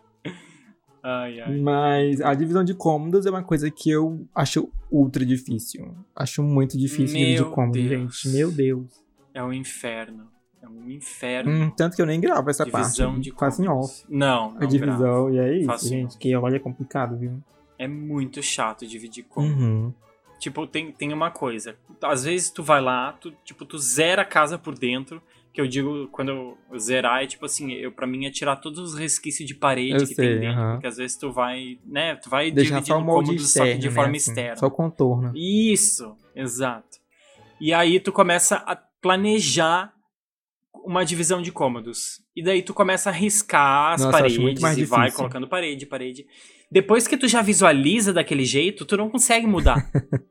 S2: ai, ai.
S1: Mas a divisão de cômodos é uma coisa que eu acho ultra difícil. Acho muito difícil Meu dividir cômodos, gente. Meu Deus.
S2: É um inferno. É um inferno.
S1: Hum, tanto que eu nem gravo essa
S2: divisão
S1: parte.
S2: De
S1: Faço em off.
S2: Não, não
S1: A divisão,
S2: gravo.
S1: e é isso, Faço gente. Que olha, é complicado, viu?
S2: É muito chato dividir cômodos.
S1: Uhum.
S2: Tipo, tem, tem uma coisa. Às vezes tu vai lá, tu, tipo, tu zera a casa por dentro. Que eu digo, quando eu zerar, é tipo assim, eu, pra mim é tirar todos os resquícios de parede
S1: eu
S2: que
S1: sei,
S2: tem dentro.
S1: Uh -huh.
S2: Porque às vezes tu vai, né, tu vai
S1: Deixar
S2: dividir
S1: o cômodo
S2: só que de
S1: né,
S2: forma
S1: assim,
S2: externa.
S1: Só o contorno.
S2: Isso, exato. E aí tu começa a planejar uma divisão de cômodos. E daí tu começa a riscar as
S1: Nossa,
S2: paredes
S1: e
S2: vai colocando parede, parede. Depois que tu já visualiza daquele jeito, tu não consegue mudar.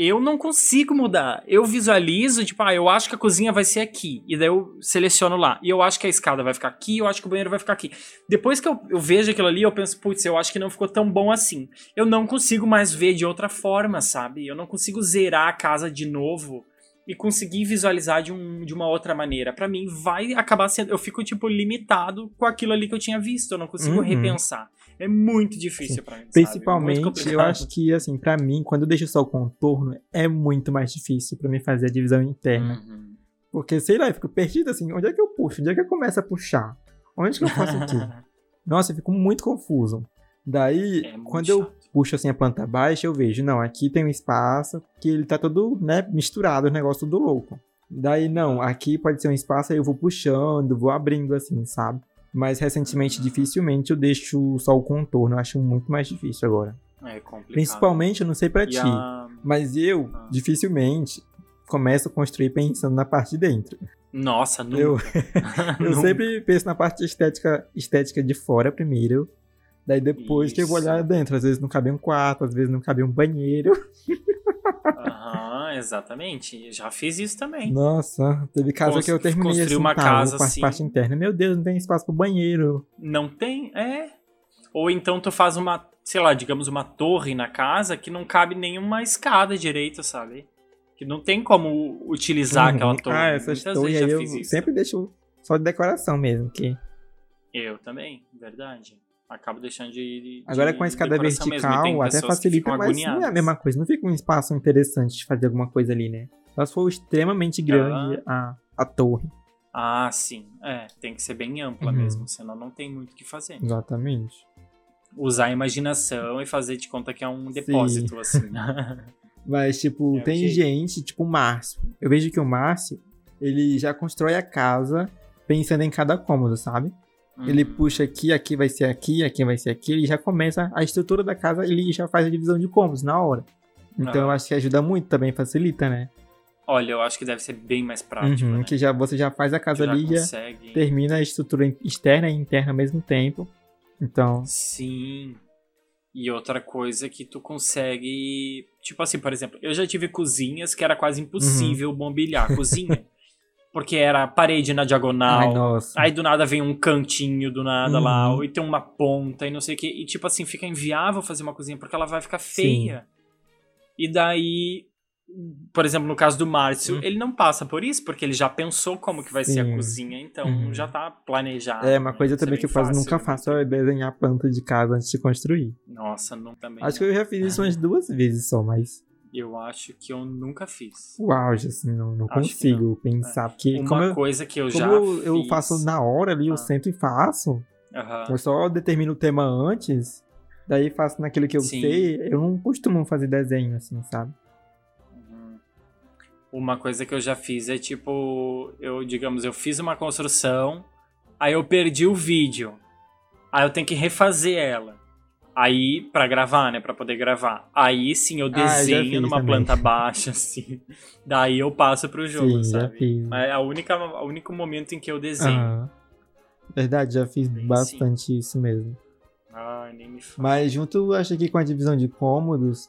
S2: eu não consigo mudar. Eu visualizo, tipo, ah, eu acho que a cozinha vai ser aqui. E daí eu seleciono lá. E eu acho que a escada vai ficar aqui, eu acho que o banheiro vai ficar aqui. Depois que eu, eu vejo aquilo ali, eu penso, putz, eu acho que não ficou tão bom assim. Eu não consigo mais ver de outra forma, sabe? Eu não consigo zerar a casa de novo e conseguir visualizar de, um, de uma outra maneira. para mim, vai acabar sendo. Eu fico, tipo, limitado com aquilo ali que eu tinha visto. Eu não consigo uhum. repensar. É muito difícil para mim.
S1: Principalmente, eu acho que, assim, para mim, quando eu deixo só o contorno, é muito mais difícil para mim fazer a divisão interna. Uhum. Porque, sei lá, eu fico perdido assim, onde é que eu puxo? Onde é que eu começo a puxar? Onde que eu faço aqui? Nossa, eu fico muito confuso. Daí, é quando chato. eu puxo assim a planta baixa, eu vejo, não, aqui tem um espaço que ele tá todo, né, misturado, o negócio do louco. Daí, não, aqui pode ser um espaço, aí eu vou puxando, vou abrindo assim, sabe? Mas recentemente, dificilmente eu deixo só o contorno. Eu acho muito mais difícil agora.
S2: É complicado.
S1: Principalmente, eu não sei pra e ti, a... mas eu, ah. dificilmente, começo a construir pensando na parte de dentro.
S2: Nossa, nunca.
S1: Eu, eu nunca. sempre penso na parte estética, estética de fora primeiro. Daí depois Isso. que eu vou olhar dentro. Às vezes não cabe um quarto, às vezes não cabe um banheiro.
S2: Aham, exatamente. Já fiz isso também.
S1: Nossa, teve casa Cons que eu terminei
S2: construir
S1: assim,
S2: uma
S1: tá,
S2: casa assim.
S1: parte interna. Meu Deus, não tem espaço pro banheiro.
S2: Não tem? É. Ou então tu faz uma, sei lá, digamos uma torre na casa que não cabe nenhuma escada direito, sabe? Que não tem como utilizar uhum. aquela torre.
S1: Ah, essas torres aí eu isso. sempre deixo só de decoração mesmo, que...
S2: Eu também, verdade acabo deixando de. de
S1: Agora com a escada vertical até facilita, mas não é a mesma coisa. Não fica um espaço interessante de fazer alguma coisa ali, né? Só se for extremamente grande a, a torre.
S2: Ah, sim. É, tem que ser bem ampla uhum. mesmo, senão não tem muito o que fazer.
S1: Exatamente.
S2: Usar a imaginação e fazer de conta que é um depósito, sim. assim.
S1: Mas, tipo, é tem gente, tipo o Márcio. Eu vejo que o Márcio, ele já constrói a casa pensando em cada cômodo, sabe? Ele uhum. puxa aqui, aqui vai ser aqui, aqui vai ser aqui. Ele já começa a estrutura da casa, ele já faz a divisão de cômodos na hora. Então eu acho que ajuda muito também, facilita, né?
S2: Olha, eu acho que deve ser bem mais prático. Uhum, né?
S1: Que já, você já faz a casa já ali e já termina a estrutura externa e interna ao mesmo tempo. Então.
S2: Sim. E outra coisa que tu consegue. Tipo assim, por exemplo, eu já tive cozinhas que era quase impossível uhum. mobiliar. Cozinha. porque era parede na diagonal.
S1: Ai, nossa.
S2: Aí do nada vem um cantinho do nada uhum. lá, ou tem uma ponta e não sei o que. E tipo assim, fica inviável fazer uma cozinha porque ela vai ficar feia. Sim. E daí, por exemplo, no caso do Márcio, uhum. ele não passa por isso, porque ele já pensou como que vai Sim. ser a cozinha, então uhum. já tá planejado.
S1: É, uma coisa também que eu quase nunca faço é desenhar planta de casa antes de construir.
S2: Nossa, não também.
S1: Acho não. que eu já fiz isso umas duas vezes só, mas.
S2: Eu acho que eu nunca fiz.
S1: O auge, assim, não, não consigo não. pensar. É. Porque
S2: Uma
S1: como
S2: coisa que eu já
S1: eu,
S2: eu
S1: faço na hora ali, eu ah. sento e faço.
S2: Uhum.
S1: Eu só determino o tema antes, daí faço naquilo que eu Sim. sei. Eu não costumo fazer desenho, assim, sabe?
S2: Uhum. Uma coisa que eu já fiz é tipo, eu, digamos, eu fiz uma construção, aí eu perdi o vídeo. Aí eu tenho que refazer ela. Aí, para gravar, né? para poder gravar. Aí sim eu ah, desenho ah, numa também. planta baixa, assim. Daí eu passo pro jogo, sim, sabe? Mas é a única, o único momento em que eu desenho. Ah,
S1: verdade, já fiz Bem, bastante sim. isso mesmo.
S2: Ah, nem me fala.
S1: Mas junto, acho que com a divisão de cômodos,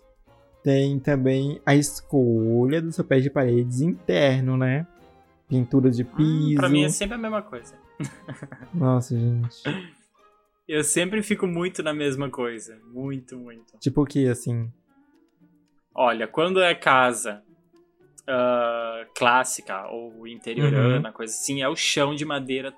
S1: tem também a escolha dos papéis de paredes interno, né? Pintura de piso. Hum,
S2: pra mim é sempre a mesma coisa.
S1: Nossa, gente.
S2: Eu sempre fico muito na mesma coisa. Muito, muito.
S1: Tipo o que, assim?
S2: Olha, quando é casa uh, clássica ou interiorana, uhum. coisa assim, é o chão de madeira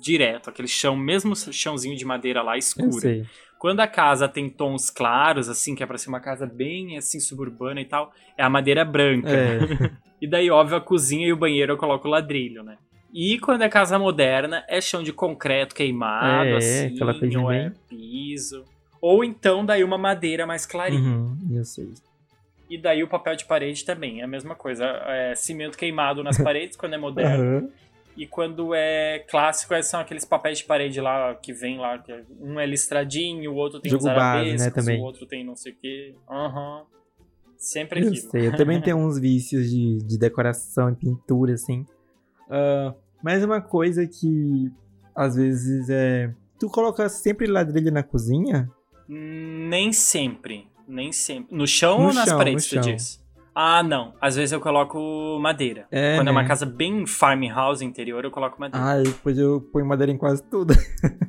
S2: direto. Aquele chão, mesmo chãozinho de madeira lá escuro. Quando a casa tem tons claros, assim, que é pra ser uma casa bem, assim, suburbana e tal, é a madeira branca. É. e daí, óbvio, a cozinha e o banheiro eu coloco ladrilho, né? E quando é casa moderna, é chão de concreto queimado, é, assim, ou é piso. Ou então daí uma madeira mais clarinha.
S1: Uhum, eu sei.
S2: E daí o papel de parede também, é a mesma coisa. É cimento queimado nas paredes quando é moderno. Uhum. E quando é clássico, é, são aqueles papéis de parede lá que vem lá. Que é, um é listradinho, o outro tem
S1: Jogo arabescos, base, né, também.
S2: o outro tem não sei o quê. Aham. Uhum. Sempre aquilo.
S1: Eu sei, eu também tenho uns vícios de, de decoração e pintura, assim. Uh, mas uma coisa que às vezes é. Tu coloca sempre ladrilho na cozinha?
S2: Nem sempre. Nem sempre. No chão no ou nas chão, paredes, tu diz? Ah, não. Às vezes eu coloco madeira. É, Quando né? é uma né? casa bem farmhouse interior, eu coloco madeira.
S1: Ah, depois eu ponho madeira em quase tudo.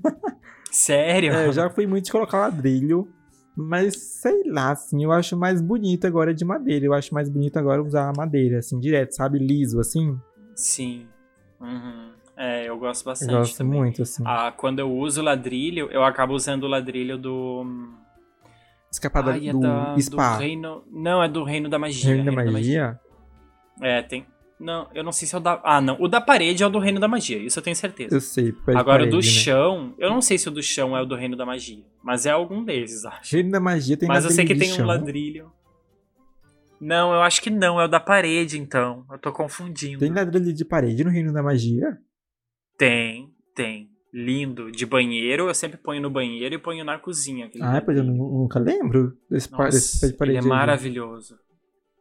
S2: Sério?
S1: É, eu já fui muito de colocar ladrilho. Mas sei lá, assim, eu acho mais bonito agora de madeira. Eu acho mais bonito agora usar madeira, assim, direto, sabe? Liso, assim.
S2: Sim. Uhum. É, eu gosto bastante.
S1: Eu gosto
S2: também.
S1: muito, assim.
S2: Ah, quando eu uso ladrilho, eu acabo usando o ladrilho do.
S1: Escapada Ai, é do da, Spa.
S2: Do reino... Não, é do Reino da Magia.
S1: Reino, da, reino magia? da, magia?
S2: É, tem. Não, eu não sei se é o da. Ah, não. O da parede é o do Reino da Magia, isso eu tenho certeza.
S1: Eu sei.
S2: Agora,
S1: parede,
S2: o do
S1: né?
S2: chão, eu não sei se o do chão é o do Reino da Magia. Mas é algum deles, acho.
S1: Reino da Magia tem
S2: Mas eu sei que tem
S1: chão.
S2: um ladrilho. Não, eu acho que não, é o da parede, então. Eu tô confundindo.
S1: Tem ladrilho de parede no Reino da Magia?
S2: Tem, tem. Lindo. De banheiro, eu sempre ponho no banheiro e ponho na cozinha.
S1: Ah, pois eu nunca lembro desse, Nossa, desse de parede.
S2: Ele é maravilhoso.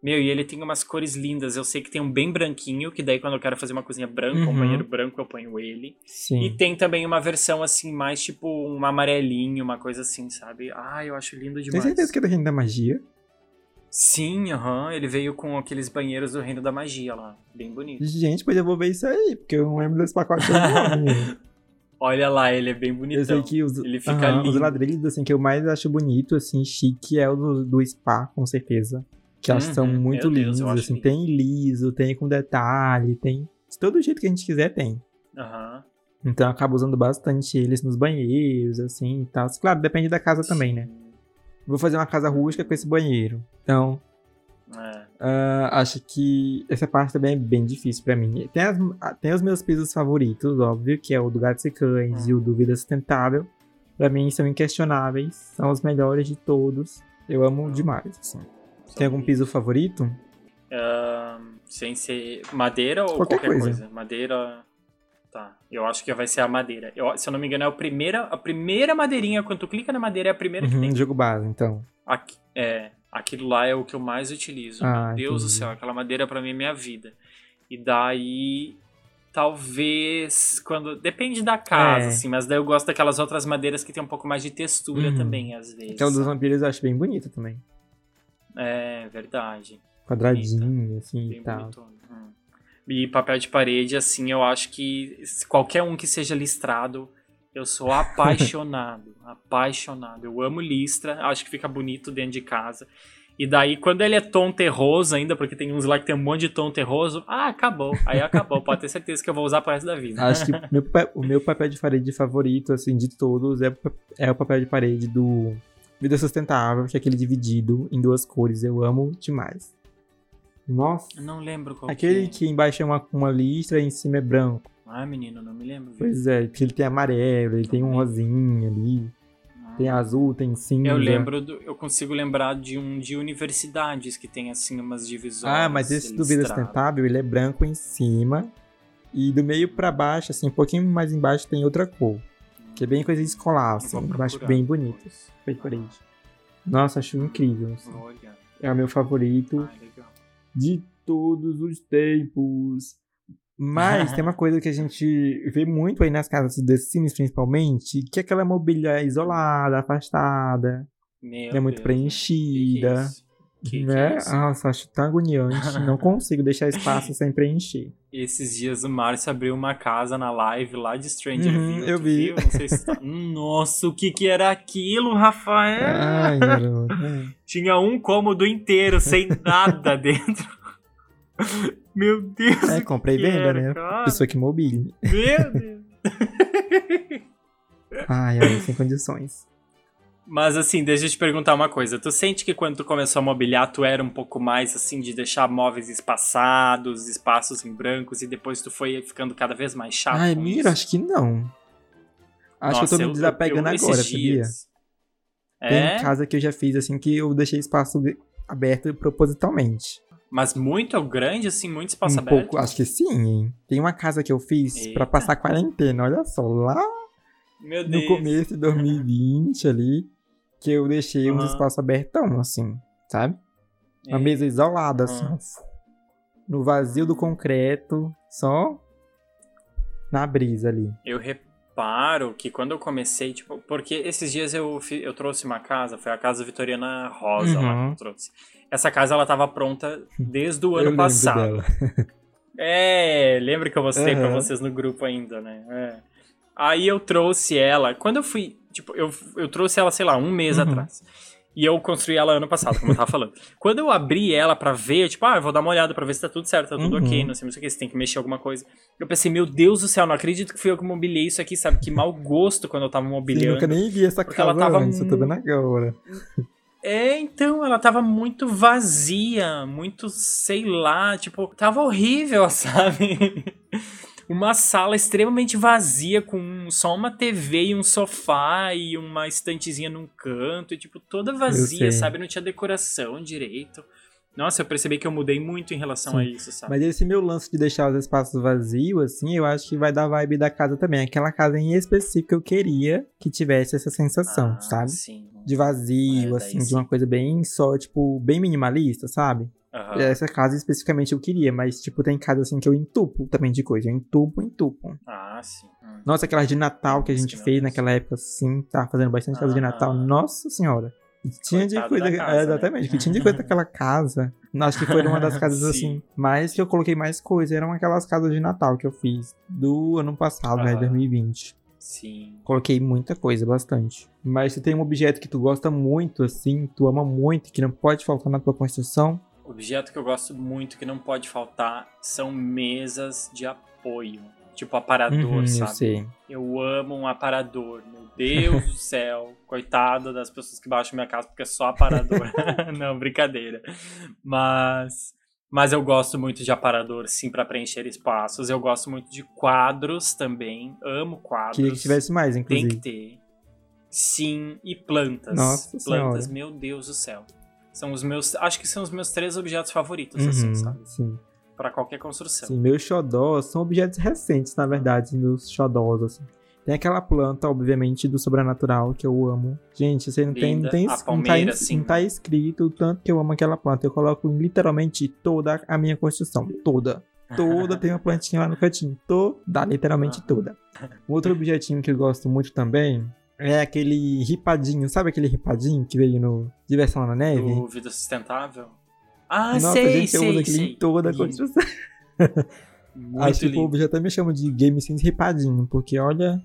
S2: Meu, e ele tem umas cores lindas. Eu sei que tem um bem branquinho, que daí quando eu quero fazer uma cozinha branca, uhum. um banheiro branco, eu ponho ele.
S1: Sim.
S2: E tem também uma versão assim, mais tipo um amarelinho, uma coisa assim, sabe? Ah, eu acho lindo demais.
S1: Tem certeza que é do Reino da Magia?
S2: Sim, aham. Uhum. Ele veio com aqueles banheiros do Reino da Magia lá. Bem bonito.
S1: Gente, pois eu vou ver isso aí, porque eu não lembro desse pacote
S2: Olha lá, ele é bem bonito.
S1: Eu sei que os,
S2: ele fica lindo.
S1: os ladrilhos assim, que eu mais acho bonito, assim, chique, é o do, do spa, com certeza. Que uhum, são muito lindos, Deus, assim. Lindo. Tem liso, tem com detalhe, tem. De todo jeito que a gente quiser, tem.
S2: Aham.
S1: Uhum. Então eu acabo usando bastante eles nos banheiros, assim e tal. Claro, depende da casa também, né? Vou fazer uma casa rústica com esse banheiro. Então,
S2: é.
S1: uh, acho que essa parte também é bem difícil para mim. Tem, as, tem os meus pisos favoritos, óbvio, que é o do Gatos e Cães hum. e o do Vida Sustentável. Pra mim são inquestionáveis, são os melhores de todos. Eu amo hum. demais, assim. Tem algum piso favorito?
S2: Uh, sem ser madeira ou qualquer, qualquer coisa. coisa. Madeira. Tá. Eu acho que vai ser a madeira. Eu, se eu não me engano, é a primeira, a primeira madeirinha. Quando tu clica na madeira, é a primeira que uhum, tem.
S1: Jogo base, então.
S2: Aqui, é. Aquilo lá é o que eu mais utilizo. Ah, Meu Deus entendi. do céu, aquela madeira para mim é minha vida. E daí. Talvez. quando Depende da casa, é. assim, mas daí eu gosto daquelas outras madeiras que tem um pouco mais de textura uhum. também, às vezes.
S1: Aquela dos vampiros eu acho bem bonita também.
S2: É, verdade.
S1: Quadradinho, bonita. assim Bem e tal.
S2: Hum. E papel de parede, assim, eu acho que qualquer um que seja listrado, eu sou apaixonado. apaixonado. Eu amo listra, acho que fica bonito dentro de casa. E daí, quando ele é tom terroso ainda, porque tem uns lá que tem um monte de tom terroso, ah, acabou. Aí acabou. Pode ter certeza que eu vou usar pro resto da vida.
S1: Acho que meu, o meu papel de parede favorito, assim, de todos, é, é o papel de parede do Vida Sustentável, que é aquele dividido em duas cores. Eu amo demais. Nossa.
S2: Eu não lembro qual
S1: Aquele
S2: que,
S1: é. que embaixo é uma, uma listra e em cima é branco.
S2: Ah, menino, não me lembro.
S1: Pois é, porque ele tem amarelo, ele não tem um rosinha ali. Tem azul, tem cinza.
S2: Eu lembro, do, eu consigo lembrar de um de universidades que tem assim umas divisões.
S1: Ah, mas esse do Vida Sustentável, ele é branco em cima e do meio para baixo, assim, um pouquinho mais embaixo tem outra cor. Que é bem coisa escolar, assim, eu acho bem bonito. Foi diferente. Nossa, acho incrível. Assim. É o meu favorito ah, de todos os tempos. Mas tem uma coisa que a gente vê muito aí nas casas dos Sims, principalmente, que é aquela mobília isolada, afastada. Meu é muito Deus, preenchida. Que que é né? Que Nossa, acho tão agoniante. não consigo deixar espaço sem preencher.
S2: Esses dias o Márcio abriu uma casa na live lá de Stranger
S1: uhum,
S2: Things.
S1: Eu vi.
S2: Viu? Não sei se tá... Nossa, o que que era aquilo, Rafael?
S1: Ai.
S2: Tinha um cômodo inteiro sem nada dentro. Meu Deus.
S1: É, comprei venda, né? Cara. Pessoa que mobile.
S2: Meu Deus.
S1: Ai, ai, sem condições.
S2: Mas assim, deixa eu te perguntar uma coisa. Tu sente que quando tu começou a mobiliar, tu era um pouco mais assim de deixar móveis espaçados, espaços em brancos, e depois tu foi ficando cada vez mais chato?
S1: Ai, mira, acho que não. Acho Nossa, que eu tô me desapegando eu, eu, agora, sabia? É? Tem casa que eu já fiz assim que eu deixei espaço aberto propositalmente.
S2: Mas muito grande, assim, muito espaço
S1: um
S2: aberto?
S1: Pouco, acho que sim, hein? Tem uma casa que eu fiz para passar quarentena, olha só, lá
S2: Meu
S1: no começo de 2020 ali, que eu deixei uhum. um espaço abertão, assim, sabe? Uma é. mesa isolada, assim, uhum. no vazio do concreto, só na brisa ali.
S2: Eu reparo que quando eu comecei, tipo, porque esses dias eu, eu trouxe uma casa, foi a casa Vitoriana Rosa uhum. lá que eu trouxe. Essa casa ela tava pronta desde o ano passado. É, lembra que eu mostrei uhum. pra vocês no grupo ainda, né? É. Aí eu trouxe ela. Quando eu fui. Tipo, eu, eu trouxe ela, sei lá, um mês uhum. atrás. E eu construí ela ano passado, como eu tava falando. Quando eu abri ela pra ver, tipo, ah, eu vou dar uma olhada pra ver se tá tudo certo, tá tudo uhum. ok, não sei, não sei o que, se tem que mexer alguma coisa. Eu pensei, meu Deus do céu, não acredito que fui eu que mobilei isso aqui, sabe? Que mau gosto quando eu tava mobiliando.
S1: Sim, nunca nem vi essa casa ela tava antes, eu tô vendo agora.
S2: É, então, ela tava muito vazia, muito, sei lá, tipo, tava horrível, sabe? Uma sala extremamente vazia, com só uma TV e um sofá e uma estantezinha num canto, e tipo, toda vazia, sabe? Não tinha decoração direito. Nossa, eu percebi que eu mudei muito em relação Sim. a isso, sabe?
S1: Mas esse meu lance de deixar os espaços vazios, assim, eu acho que vai dar vibe da casa também. Aquela casa em específico eu queria que tivesse essa sensação,
S2: ah,
S1: sabe?
S2: Sim.
S1: De vazio, é, assim, sim. de uma coisa bem só, tipo, bem minimalista, sabe?
S2: Uhum.
S1: Essa casa especificamente eu queria, mas, tipo, tem casa assim que eu entupo também de coisa. Eu entupo, entupo.
S2: Ah, sim. Hum.
S1: Nossa, aquela de Natal que a gente fez naquela época, assim, tava fazendo bastante casa de Natal. Nossa senhora. tinha de coisa. Casa, é, exatamente, né? que tinha de coisa daquela casa. Acho que foi uma das casas assim. Mas que eu coloquei mais coisa. Eram aquelas casas de Natal que eu fiz do ano passado, uhum. né? 2020.
S2: Sim.
S1: Coloquei muita coisa, bastante. Mas se tem um objeto que tu gosta muito, assim, tu ama muito, que não pode faltar na tua construção.
S2: Objeto que eu gosto muito, que não pode faltar, são mesas de apoio. Tipo aparador,
S1: uhum,
S2: sabe?
S1: Eu,
S2: eu amo um aparador. Meu Deus do céu. Coitado das pessoas que baixam minha casa porque é só aparador. não, brincadeira. Mas. Mas eu gosto muito de aparador, sim, para preencher espaços. Eu gosto muito de quadros também. Amo quadros.
S1: Queria que tivesse mais, inclusive.
S2: Tem que ter. Sim, e plantas.
S1: Nossa
S2: plantas,
S1: senhora.
S2: meu Deus do céu. São os meus. Acho que são os meus três objetos favoritos, assim, uhum, assim, sabe?
S1: Sim
S2: para qualquer construção.
S1: Sim, meus xodós são objetos recentes, na verdade, meus xodós, assim. Tem aquela planta, obviamente, do sobrenatural que eu amo. Gente, você não Linda. tem, não tem
S2: palmeira,
S1: não, tá,
S2: sim.
S1: não tá escrito o tanto que eu amo aquela planta. Eu coloco literalmente toda a minha construção, toda. Toda tem uma plantinha lá no cantinho, toda, literalmente toda. Um outro objetinho que eu gosto muito também é aquele ripadinho, sabe aquele ripadinho que veio no Diversão na Neve?
S2: Do Vida Sustentável? Ah,
S1: Nossa,
S2: sei,
S1: a gente
S2: sei,
S1: usa aquele
S2: sei.
S1: em toda a construção. Acho que o povo já até me chama de Game Sense ripadinho, porque olha,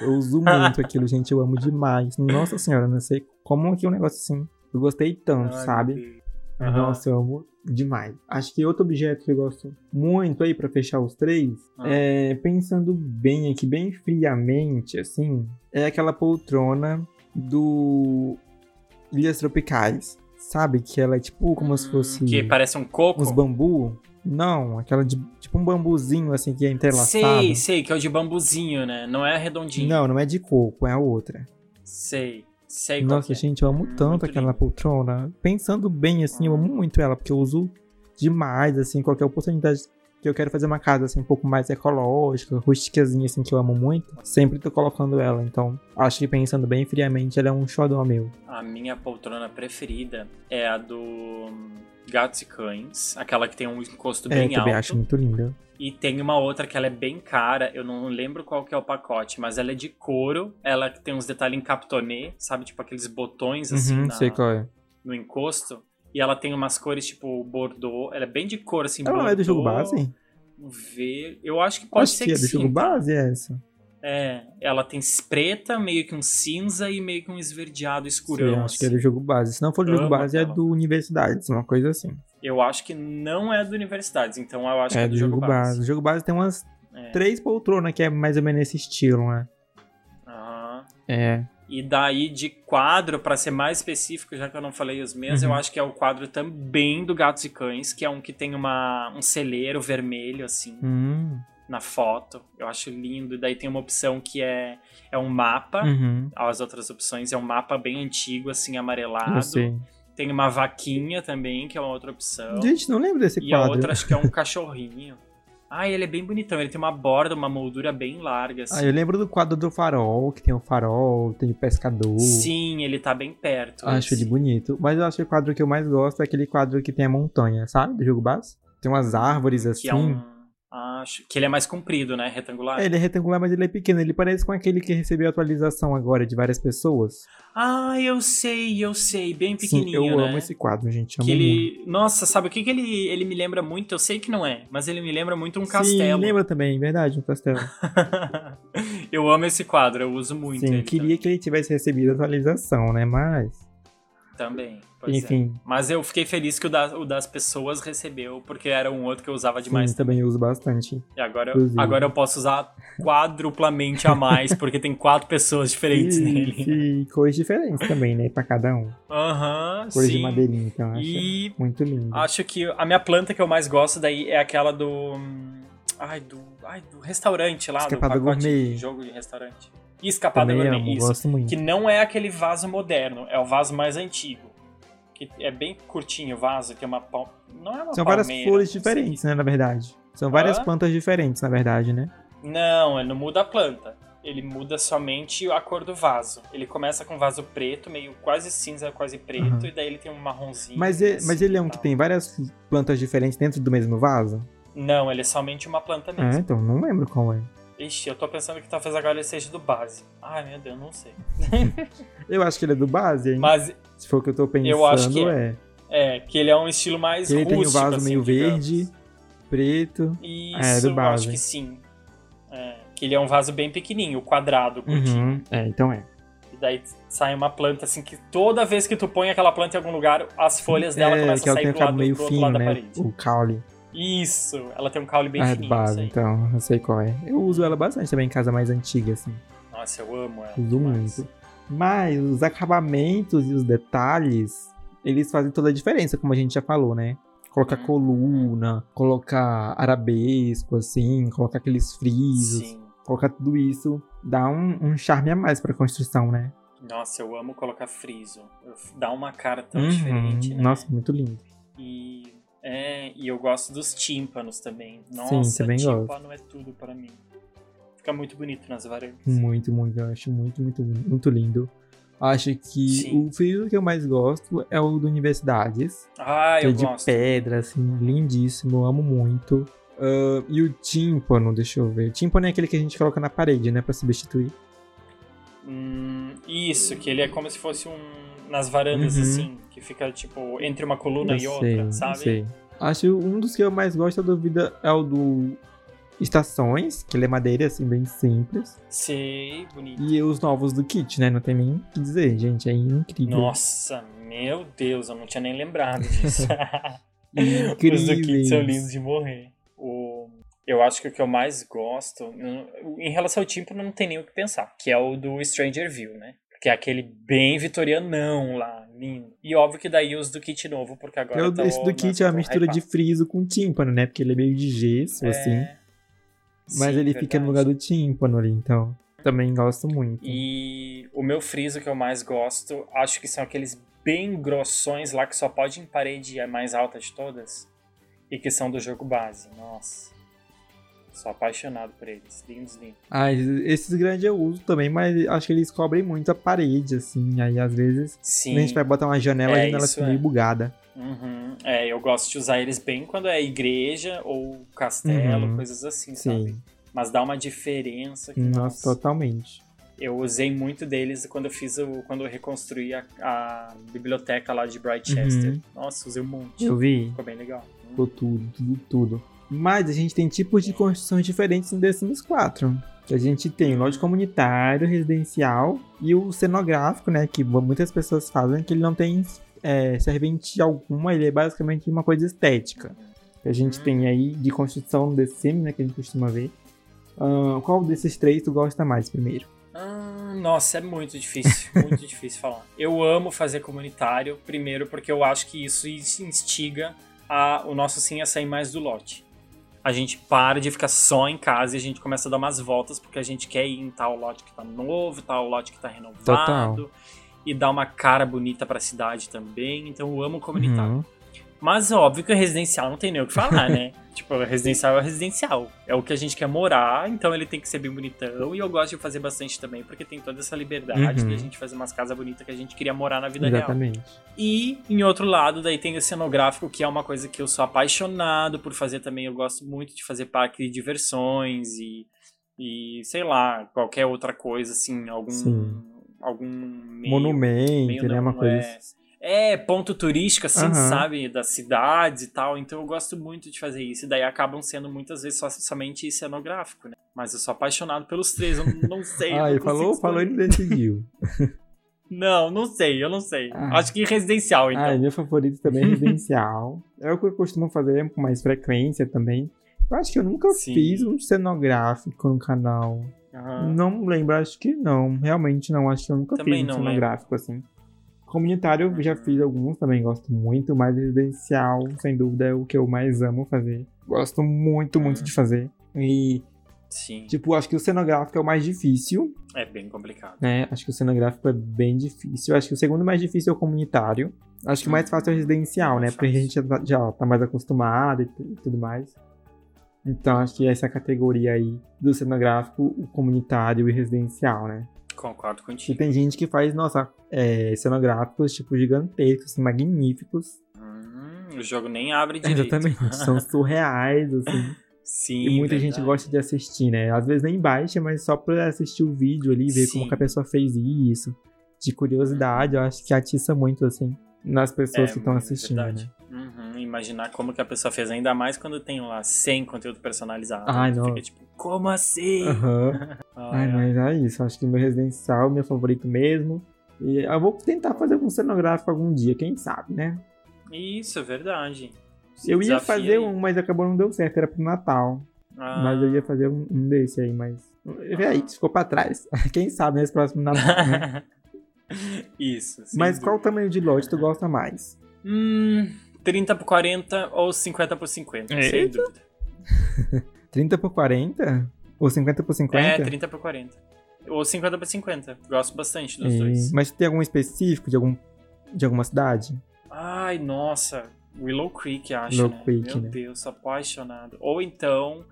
S1: eu uso muito aquilo, gente, eu amo demais. Nossa senhora, não sei como que é um negócio assim. Eu gostei tanto, Ai, sabe? Uhum. Nossa, eu amo demais. Acho que outro objeto que eu gosto muito aí para fechar os três, uhum. é pensando bem aqui, bem friamente, assim, é aquela poltrona do Ilhas Tropicais. Sabe? Que ela é tipo como hum, se fosse.
S2: Que parece um coco?
S1: Uns bambu. Não, aquela de tipo um bambuzinho assim que é entrelaçado.
S2: Sei, sei, que é o de bambuzinho, né? Não é redondinho.
S1: Não, não é de coco, é a outra.
S2: Sei. Sei
S1: Nossa,
S2: é.
S1: gente, eu amo tanto aquela lindo. poltrona. Pensando bem, assim, eu amo muito ela, porque eu uso demais, assim, qualquer oportunidade que eu quero fazer uma casa assim um pouco mais ecológica, rusticazinha assim que eu amo muito, sempre tô colocando ela. Então, acho que pensando bem friamente, ela é um xodó meu.
S2: A minha poltrona preferida é a do Gatos e Cães, aquela que tem um encosto é, bem
S1: alto.
S2: Eu
S1: acho muito linda.
S2: E tem uma outra que ela é bem cara, eu não lembro qual que é o pacote, mas ela é de couro, ela tem uns detalhes em captonê, sabe? Tipo aqueles botões assim
S1: uhum, na, sei qual é.
S2: no encosto. E ela tem umas cores tipo Bordeaux. Ela é bem de cor, assim.
S1: Ela não é do jogo base?
S2: Ver. Eu acho que pode
S1: acho
S2: ser
S1: que,
S2: que
S1: é do jogo base, é essa.
S2: É, ela tem preta, meio que um cinza e meio que um esverdeado escurão. Sim,
S1: acho assim. que é do jogo base. Se não for do jogo base, é do Universidades, uma coisa assim.
S2: Eu acho que não é do Universidades, então eu acho é que é do,
S1: do
S2: jogo, jogo base. base.
S1: O jogo base tem umas é. três poltronas que é mais ou menos esse estilo, né?
S2: Aham.
S1: É.
S2: E daí de quadro, para ser mais específico, já que eu não falei os meus, uhum. eu acho que é o quadro também do Gatos e Cães, que é um que tem uma, um celeiro vermelho, assim,
S1: uhum.
S2: na foto. Eu acho lindo. E daí tem uma opção que é, é um mapa.
S1: Uhum.
S2: As outras opções é um mapa bem antigo, assim, amarelado. Tem uma vaquinha também, que é uma outra opção.
S1: Gente, não lembro desse
S2: e
S1: quadro.
S2: E a outra acho que é um cachorrinho. Ah, ele é bem bonitão. Ele tem uma borda, uma moldura bem larga. Assim.
S1: Ah, eu lembro do quadro do farol, que tem o farol, tem o pescador.
S2: Sim, ele tá bem perto.
S1: Acho esse. ele bonito. Mas eu acho que o quadro que eu mais gosto é aquele quadro que tem a montanha, sabe? Do jogo base. Tem umas árvores assim. Que é
S2: um Acho que ele é mais comprido, né? Retangular.
S1: É, ele é retangular, mas ele é pequeno. Ele parece com aquele que recebeu atualização agora de várias pessoas.
S2: Ah, eu sei, eu sei. Bem pequenininho,
S1: Sim, eu
S2: né?
S1: amo esse quadro, gente. Amo
S2: que
S1: ele...
S2: Muito. Nossa, sabe o que, que ele, ele me lembra muito? Eu sei que não é, mas ele me lembra muito um castelo.
S1: Sim, lembra também, verdade, um castelo.
S2: eu amo esse quadro, eu uso muito
S1: Sim, queria também. que ele tivesse recebido atualização, né? Mas...
S2: Também. É.
S1: Enfim.
S2: É. Mas eu fiquei feliz que o, da, o, das pessoas recebeu, porque era um outro que eu usava demais.
S1: Sim, também uso bastante.
S2: E agora, agora eu posso usar quadruplamente a mais, porque tem quatro pessoas diferentes
S1: e,
S2: nele.
S1: E cores diferentes também, né? Pra cada um.
S2: Aham, uhum,
S1: Cores
S2: sim.
S1: de madeirinha, então acho e muito lindo.
S2: Acho que a minha planta que eu mais gosto daí é aquela do... Ai, do, ai, do restaurante lá,
S1: Escapada
S2: do
S1: gourmet.
S2: jogo de restaurante. Escapada
S1: Também
S2: gourmet,
S1: amo,
S2: isso.
S1: Gosto muito.
S2: Que não é aquele vaso moderno, é o vaso mais antigo que é bem curtinho o vaso, que é uma pal... não é uma
S1: São várias flores diferentes, né, na verdade. São várias Hã? plantas diferentes, na verdade, né?
S2: Não, ele não muda a planta. Ele muda somente a cor do vaso. Ele começa com vaso preto, meio quase cinza, quase preto, uhum. e daí ele tem um marronzinho.
S1: Mas, ele, assim, mas ele é um que tem várias plantas diferentes dentro do mesmo vaso?
S2: Não, ele é somente uma planta mesmo.
S1: Ah, então não lembro qual é.
S2: Ixi, eu tô pensando que talvez agora ele seja do base. Ai, meu Deus, não sei.
S1: eu acho que ele é do base, hein?
S2: Mas
S1: se for o que eu tô pensando,
S2: eu acho que
S1: é.
S2: é. É, que ele é um estilo mais
S1: ele
S2: rústico,
S1: tem o vaso
S2: assim,
S1: meio
S2: digamos.
S1: verde, preto.
S2: Isso,
S1: é, do base.
S2: acho que sim. É, que ele é um vaso bem pequenininho, quadrado, curtinho.
S1: Uhum, é, então é.
S2: E daí sai uma planta assim que toda vez que tu põe aquela planta em algum lugar, as folhas dela
S1: é,
S2: começam a sair do lado,
S1: meio
S2: do
S1: fino,
S2: lado
S1: né?
S2: da parede.
S1: O caule.
S2: Isso, ela tem um caule bem
S1: ah,
S2: fininho.
S1: base, então, eu sei qual é. Eu uso ela bastante também em casa mais antiga, assim.
S2: Nossa, eu amo ela.
S1: Uso muito. Mas os acabamentos e os detalhes, eles fazem toda a diferença, como a gente já falou, né? Colocar
S2: Uhum.
S1: coluna, colocar arabesco, assim, colocar aqueles frisos,
S2: Sim.
S1: colocar tudo isso, dá um, um charme a mais pra construção, né?
S2: Nossa, eu amo colocar friso. Dá uma cara tão
S1: Uhum.
S2: diferente, né?
S1: Nossa, muito lindo.
S2: E, é, e eu gosto dos tímpanos também.
S1: Sim,
S2: Nossa,
S1: também
S2: tímpano
S1: gosto.
S2: é tudo para mim. Fica muito bonito nas varandas.
S1: Muito, muito, eu acho muito, muito, muito lindo. Acho que
S2: Sim.
S1: o friso que eu mais gosto é o do Universidades.
S2: Ah,
S1: que é
S2: eu
S1: de
S2: gosto.
S1: pedra, assim, lindíssimo, eu amo muito. Ah, e o tímpano, deixa eu ver. O tímpano é aquele que a gente coloca na parede, né, pra substituir.
S2: Hum, isso, que ele é como se fosse um. Nas varandas,
S1: Uhum.
S2: assim, que fica, tipo, entre uma coluna
S1: eu
S2: e
S1: sei,
S2: outra,
S1: eu
S2: sabe?
S1: sei. Acho um dos que eu mais gosto da vida é o do estações, que ele é madeira, assim, bem simples.
S2: Sei, bonito.
S1: E os novos do kit, né? Não tem nem o que dizer, gente. É incrível.
S2: Nossa, meu Deus, eu não tinha nem lembrado disso. Os do kit são lindos de morrer. O... Eu acho que o que eu mais gosto, em relação ao tipo, não tem nem o que pensar, que é o do Stranger View, né? Que é aquele bem vitorianão lá, lindo. E óbvio que daí os do kit novo, porque agora
S1: Eu,
S2: tá
S1: esse do kit é uma mistura de friso com tímpano, né? Porque ele é meio de gesso,
S2: É,
S1: assim. Mas
S2: sim,
S1: ele fica no
S2: verdade.
S1: lugar do tímpano ali, então. Também gosto muito.
S2: E o meu friso que eu mais gosto, acho que são aqueles bem grossões lá que só pode em parede a mais alta de todas. E que são do jogo base. Nossa. Sou apaixonado por eles. Lindos, lindos.
S1: Ah, esses grandes eu uso também, mas acho que eles cobrem muito a parede, assim. Aí às vezes,
S2: Sim.
S1: a gente vai botar uma janela,
S2: É,
S1: a janela fica
S2: é.
S1: meio bugada.
S2: Uhum. É, eu gosto de usar eles bem quando é igreja ou castelo,
S1: Uhum.
S2: coisas assim, sabe?
S1: Sim.
S2: Mas dá uma diferença que,
S1: Nossa,
S2: nossa,
S1: totalmente.
S2: eu usei muito deles quando eu fiz o. quando eu reconstruí a, a biblioteca lá de Brightchester.
S1: Uhum.
S2: Nossa, usei um monte.
S1: Eu vi.
S2: Ficou bem legal.
S1: Ficou tudo, tudo, tudo. Mas a gente tem tipos de construções diferentes no The Sims 4. A gente tem o lote comunitário, residencial e o cenográfico, né? Que muitas pessoas fazem, que ele não tem é, serventia alguma, ele é basicamente uma coisa estética. Que a gente
S2: Hum.
S1: tem aí de construção The Sims, né? Que a gente costuma ver. Ah, qual desses três tu gosta mais primeiro?
S2: Ah, nossa, é muito difícil, muito difícil falar. Eu amo fazer comunitário, primeiro porque eu acho que isso instiga a, o nosso sim a sair mais do lote. A gente para de ficar só em casa e a gente começa a dar umas voltas porque a gente quer ir em tal lote que tá novo, tal lote que tá renovado.
S1: Total.
S2: E dar uma cara bonita pra cidade também. Então eu amo comunitário.
S1: Uhum.
S2: Mas óbvio que o residencial não tem nem o que falar, né? tipo, residencial é o residencial. É o que a gente quer morar, então ele tem que ser bem bonitão. E eu gosto de fazer bastante também, porque tem toda essa liberdade
S1: Uhum.
S2: de a gente fazer umas casas bonitas que a gente queria morar na vida real.
S1: Exatamente.
S2: E, em outro lado, daí tem o cenográfico, que é uma coisa que eu sou apaixonado por fazer também. Eu gosto muito de fazer parque de diversões e, e sei lá, qualquer outra coisa, assim, algum.
S1: Sim.
S2: Algum meio,
S1: Monumento,
S2: meio
S1: né? Uma coisa.
S2: é. É, ponto turístico, assim,
S1: Aham.
S2: sabe? Das cidades e tal. Então eu gosto muito de fazer isso. E daí acabam sendo muitas vezes só, somente cenográfico, né? Mas eu sou apaixonado pelos três, eu não, sei.
S1: Ah,
S2: não
S1: falou, falou e não decidiu.
S2: Não, não sei, eu não sei.
S1: Ah.
S2: Acho que residencial, então.
S1: Ah, meu favorito também é residencial. é o que eu costumo fazer com mais frequência também. Eu acho que eu nunca
S2: Sim.
S1: fiz um cenográfico no canal. Não lembro, acho que não. Realmente não, acho que eu nunca
S2: Também
S1: fiz um cenográfico assim. Comunitário eu já fiz alguns, também gosto muito, mas residencial, sem dúvida, é o que eu mais amo fazer. Gosto muito, muito
S2: Hum.
S1: de fazer. E,
S2: Sim,
S1: tipo, acho que o cenográfico é o mais difícil,
S2: é bem complicado.
S1: né? Acho que o cenográfico é bem difícil. Acho que o segundo mais difícil é o comunitário. Acho que o mais fácil é o residencial, né?
S2: Mais
S1: Porque a
S2: fácil.
S1: gente já tá, já tá mais acostumado e tu- e tudo mais. Então acho que essa categoria aí do cenográfico, o comunitário e residencial, né?
S2: Concordo
S1: E
S2: contigo.
S1: tem gente que faz, nossa, é, cenográficos, tipo, gigantescos, assim, magníficos.
S2: Hum, o jogo nem abre direito.
S1: Exatamente. São surreais, assim.
S2: Sim,
S1: e muita gente
S2: verdade.
S1: gosta de assistir, né? Às vezes nem baixa, mas só pra assistir o vídeo ali, ver como
S2: Sim.
S1: que a pessoa fez isso. De curiosidade, eu acho que atiça muito, assim, nas pessoas
S2: É,
S1: que estão
S2: é
S1: assistindo,
S2: verdade.
S1: né?
S2: Uhum, imaginar como que a pessoa fez, ainda mais quando tem lá 100 conteúdo personalizado.
S1: Ai, não.
S2: Fica tipo, como assim?
S1: Aham. Ai, mas é isso. Acho que meu residencial é meu favorito mesmo. E eu vou tentar fazer um cenográfico algum dia, quem sabe, né?
S2: Isso, é verdade. Se
S1: Eu ia fazer
S2: aí.
S1: um, mas acabou não deu certo, era pro Natal.
S2: Ah,
S1: Mas eu ia fazer um, um desse aí, mas. Vê aí, ficou pra trás. Quem sabe nesse próximo Natal, né?
S2: Isso.
S1: Mas qual o
S2: dúvida.
S1: tamanho de lote tu gosta mais?
S2: Hum, 30 por 40 ou 50 por 50, sem
S1: Eita.
S2: dúvida.
S1: 30 por 40? Ou 50 por 50?
S2: É, 30 por 40. Ou 50 por 50. Gosto bastante dos
S1: E-
S2: dois.
S1: Mas tem algum específico de, algum, de alguma cidade?
S2: Ai, nossa. Willow Creek, acho,
S1: Willow
S2: né?
S1: Creek,
S2: Meu
S1: né?
S2: Deus, sou apaixonado. Ou então,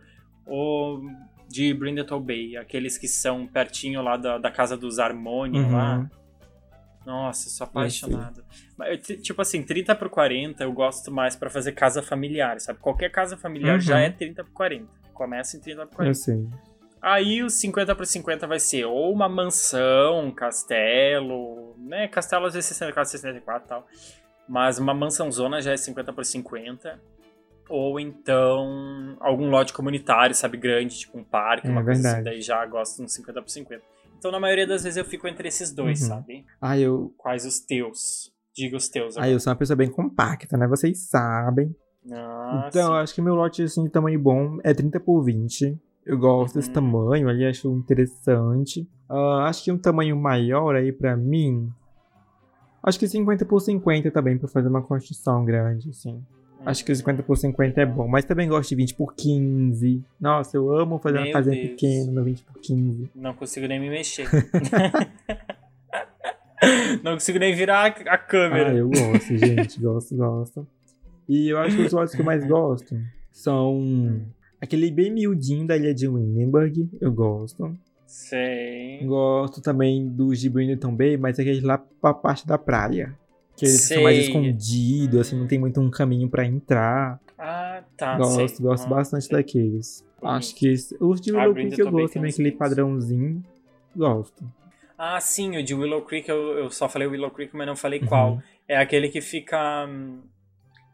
S2: o de Brindleton Bay, aqueles que são pertinho lá da, da casa dos Harmonium
S1: Uhum.
S2: lá. Nossa, sou apaixonado. Mas, eu, ti- tipo assim, 30 por 40 eu gosto mais pra fazer casa familiar, sabe? Qualquer casa familiar
S1: Uhum.
S2: já é 30 por 40. Começa em 30 por 40.
S1: Eu sei.
S2: Aí os 50 por 50 vai ser ou uma mansão, um castelo, né? Castelo às vezes 64, 64 e tal. Mas uma mansãozona já é 50 por 50. Ou então algum lote comunitário, sabe, grande, tipo um parque,
S1: É
S2: uma coisa assim,
S1: verdade.
S2: daí já gosto de uns 50 por 50. Então, na maioria das vezes eu fico entre esses dois,
S1: Uhum.
S2: sabe?
S1: Ah, eu,
S2: Quais os teus? Diga os teus.
S1: ah, eu sou uma pessoa bem compacta, né? Vocês sabem.
S2: Ah,
S1: então, eu
S2: sim.
S1: acho que meu lote, assim, de tamanho bom é 30 por 20. Eu gosto desse
S2: Uhum.
S1: tamanho ali, acho interessante. Ah, acho que um tamanho maior aí pra mim. Acho que 50 por 50 também, pra fazer uma construção grande, assim. Acho que 50 por 50 é bom, mas também gosto de 20 por 15. Nossa, eu amo fazer uma
S2: Meu
S1: casinha
S2: Deus.
S1: pequena no 20 por 15.
S2: Não consigo nem me mexer. Não consigo nem virar a- câmera.
S1: Ah, eu gosto, gente. gosto, gosto. E eu acho que os lotes que eu mais gosto são aquele bem miudinho da ilha de Windenburg. Eu gosto.
S2: Sei.
S1: Gosto também de Brindleton Bay, mas aqueles lá pra parte da praia. Que eles são mais
S2: Sei.
S1: escondidos, assim, não tem muito um caminho pra entrar.
S2: Ah, tá.
S1: gosto,
S2: sei.
S1: gosto
S2: Ah,
S1: bastante
S2: sei.
S1: daqueles. Acho que os de Willow Creek eu gosto também,
S2: uns
S1: aquele padrãozinho. Gosto.
S2: Ah, sim, o de Willow Creek, eu, eu só falei Willow Creek, mas não falei
S1: Uhum.
S2: qual. É aquele que fica hum,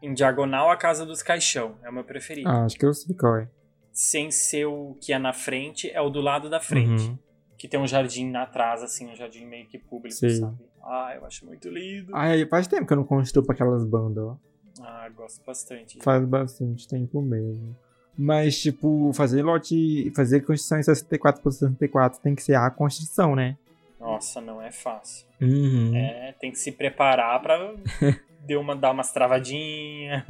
S2: em diagonal à Casa dos Caixão. É o meu preferido.
S1: Ah, acho que eu sei qual é.
S2: Sem ser o que é na frente, é o do lado da frente.
S1: Uhum.
S2: Que tem um jardim atrás, assim, um jardim meio que público,
S1: Sim.
S2: sabe? Ah, eu acho muito lindo.
S1: Ai, faz tempo que eu não construo pra aquelas bandas, ó.
S2: Ah, gosto bastante.
S1: Faz bastante tempo mesmo. Mas, tipo, fazer lote. Fazer construção em 64 por 64 tem que ser a construção, né?
S2: Nossa, não é fácil.
S1: Uhum.
S2: É, tem que se preparar pra uma, dar umas travadinhas.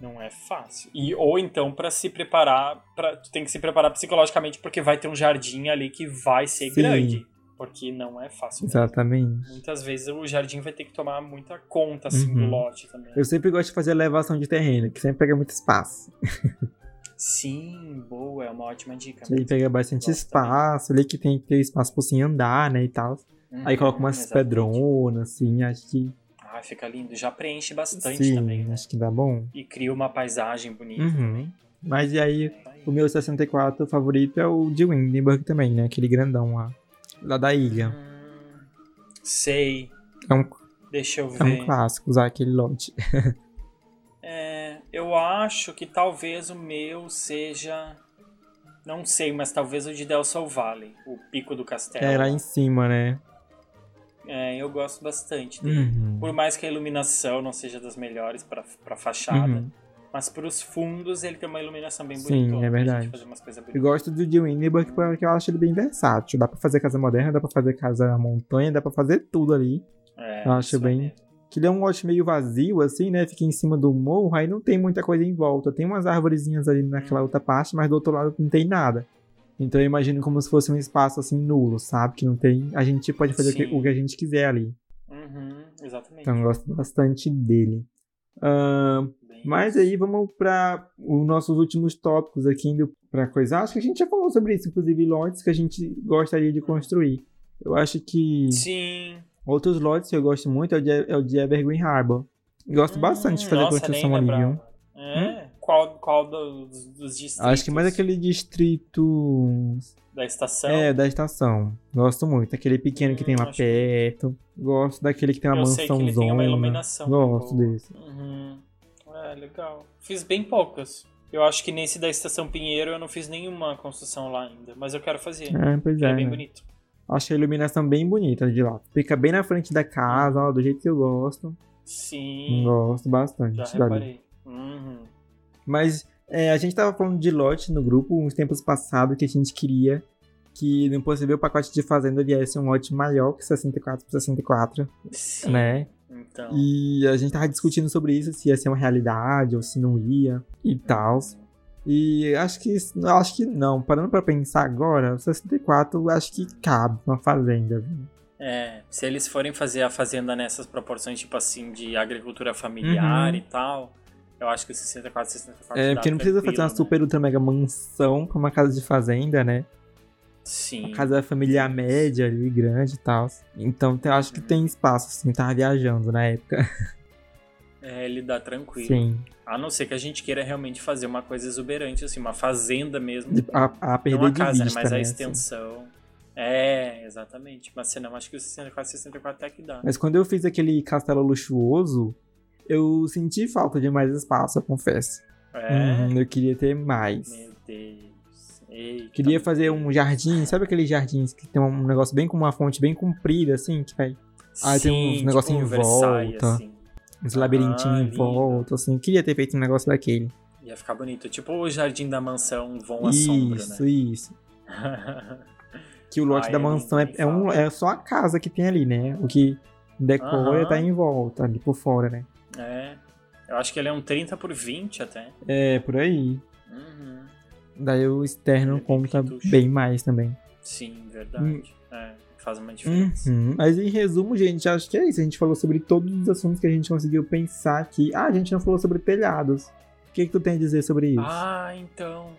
S2: Não é fácil. E, ou então, pra se preparar, pra, tu tem que se preparar psicologicamente porque vai ter um jardim ali que vai ser
S1: Sim.
S2: grande. Porque não é fácil. mesmo.
S1: Exatamente.
S2: Muitas vezes o jardim vai ter que tomar muita conta, assim, do
S1: Uhum.
S2: lote também.
S1: Eu sempre gosto de fazer elevação de terreno, que sempre pega muito espaço.
S2: Sim, boa, é uma ótima dica.
S1: Aí pega bastante espaço, ali que tem que ter espaço pra você andar, né, e tal. Aí
S2: Uhum,
S1: coloca umas
S2: exatamente.
S1: pedronas, assim, acho que.
S2: Ah, fica lindo. Já preenche bastante
S1: sim,
S2: também, né?
S1: acho que dá bom.
S2: E cria uma paisagem bonita.
S1: Uhum. Mas e aí,
S2: Aí.
S1: o meu 64 favorito é o de Windenburg também, né? Aquele grandão lá. Lá da ilha.
S2: Hum, sei.
S1: É um,
S2: Deixa eu
S1: é
S2: ver.
S1: um clássico usar aquele lote.
S2: É, eu acho que talvez o meu seja. Não sei, mas talvez o de Del Sol Valley, o Pico do Castelo.
S1: É lá em cima, né?
S2: É, eu gosto bastante dele.
S1: Uhum.
S2: Por mais que a iluminação não seja das melhores pra, pra fachada,
S1: Uhum.
S2: Mas pros fundos ele tem uma iluminação bem
S1: Sim,
S2: bonita.
S1: é verdade.
S2: Fazer umas coisas
S1: Eu gosto do de Windenburg porque eu acho ele bem versátil. Dá pra fazer casa moderna, dá pra fazer casa montanha, dá pra fazer tudo ali.
S2: É,
S1: eu acho
S2: é
S1: bem-
S2: mesmo.
S1: Que ele é um lote meio vazio, assim, né? Fica em cima do morro, aí não tem muita coisa em volta. Tem umas árvorezinhas ali naquela
S2: Uhum.
S1: outra parte, mas do outro lado não tem nada. Então eu imagino como se fosse um espaço assim nulo, sabe? Que não tem. A gente pode fazer o que,
S2: Sim.
S1: o que a gente quiser ali.
S2: Uhum, exatamente.
S1: Então eu gosto bastante dele.
S2: Bem
S1: mas aí vamos para os nossos últimos tópicos aqui indo pra coisa. Acho que a gente já falou sobre isso, inclusive lotes que a gente gostaria de construir. Eu acho que
S2: Sim.
S1: outros lotes que eu gosto muito é o de, é o de Evergreen Harbor. Gosto bastante de
S2: Hum,
S1: fazer
S2: nossa,
S1: construção ali, viu?
S2: É? Qual, qual dos, dos distritos?
S1: Acho que mais aquele distrito
S2: Da estação?
S1: é da estação. Gosto muito. Aquele pequeno que tem
S2: Hum,
S1: lá
S2: acho que-
S1: perto. Gosto daquele que tem uma
S2: Eu sei que
S1: mansão
S2: ele tem uma iluminação.
S1: Gosto
S2: boa.
S1: desse.
S2: Uhum. É, legal. Fiz bem poucas. Eu acho que nesse da Estação Pinheiro eu não fiz nenhuma construção lá ainda, mas eu quero fazer.
S1: É, pois
S2: É,
S1: é.
S2: bem
S1: né?
S2: bonito.
S1: Acho a iluminação bem bonita de lá. Fica bem na frente da casa, ó, do jeito que eu gosto.
S2: Sim,
S1: Gosto bastante
S2: já reparei. Uhum.
S1: Mas é, a gente tava falando de lote no grupo uns tempos passados que a gente queria que no possível pacote de fazenda viesse um lote maior que 64 por 64,
S2: Sim.
S1: né?
S2: Então.
S1: E a gente tava discutindo sobre isso, se ia ser uma realidade ou se não ia e tal. E acho que acho que não. Parando pra pensar agora, o 64 eu acho que cabe uma fazenda. viu?
S2: É, se eles forem fazer a fazenda nessas proporções, tipo assim, de agricultura familiar
S1: Uhum.
S2: e tal, eu acho que o 64, 64
S1: É, porque não precisa fazer uma
S2: né?
S1: super ultra mega mansão pra uma casa de fazenda, né?
S2: Sim.
S1: Uma casa familiar média ali, grande e tal. Então eu acho que tem espaço, assim, tava viajando na época.
S2: É, ele dá tranquilo.
S1: Sim.
S2: A não ser que a gente queira realmente fazer uma coisa exuberante, assim, uma fazenda mesmo.
S1: De- A, a
S2: não
S1: perder
S2: a
S1: de
S2: casa, né,
S1: vista,
S2: mas a
S1: né, assim.
S2: extensão. É, exatamente. Mas senão, acho que o 64, 64 até que dá.
S1: Mas quando eu fiz aquele castelo luxuoso, eu senti falta de mais espaço, eu confesso.
S2: É.
S1: Uhum, eu queria ter mais.
S2: Meu Deus. Eita.
S1: Queria fazer um jardim, sabe aqueles jardins que tem um negócio bem com uma fonte bem comprida, assim, que vai. Ah, tem uns
S2: Sim,
S1: negocinho
S2: tipo
S1: em
S2: um Versailles,
S1: volta.
S2: assim.
S1: Uns
S2: Ah,
S1: labirintinhos em
S2: lindo.
S1: volta, assim. Eu queria ter feito um negócio daquele.
S2: Ia ficar bonito. Tipo o jardim da mansão Vão à Sombra,
S1: Isso,
S2: né?
S1: isso. Que o lote
S2: Ai,
S1: da
S2: eu nem-
S1: mansão é, é, um, é só a casa que tem ali, né? O que decora
S2: Aham.
S1: tá em volta, ali por fora, né?
S2: É. Eu acho que ele é um 30 por 20 até.
S1: É, por aí.
S2: Uhum.
S1: Daí o externo
S2: é
S1: conta bem mais também.
S2: Sim, verdade. É, faz uma diferença.
S1: Uhum. Mas em resumo, gente, acho que é isso. A gente falou sobre todos os assuntos que a gente conseguiu pensar aqui. Ah, a gente não falou sobre telhados. O que, que tu tem a dizer sobre isso?
S2: Ah, então.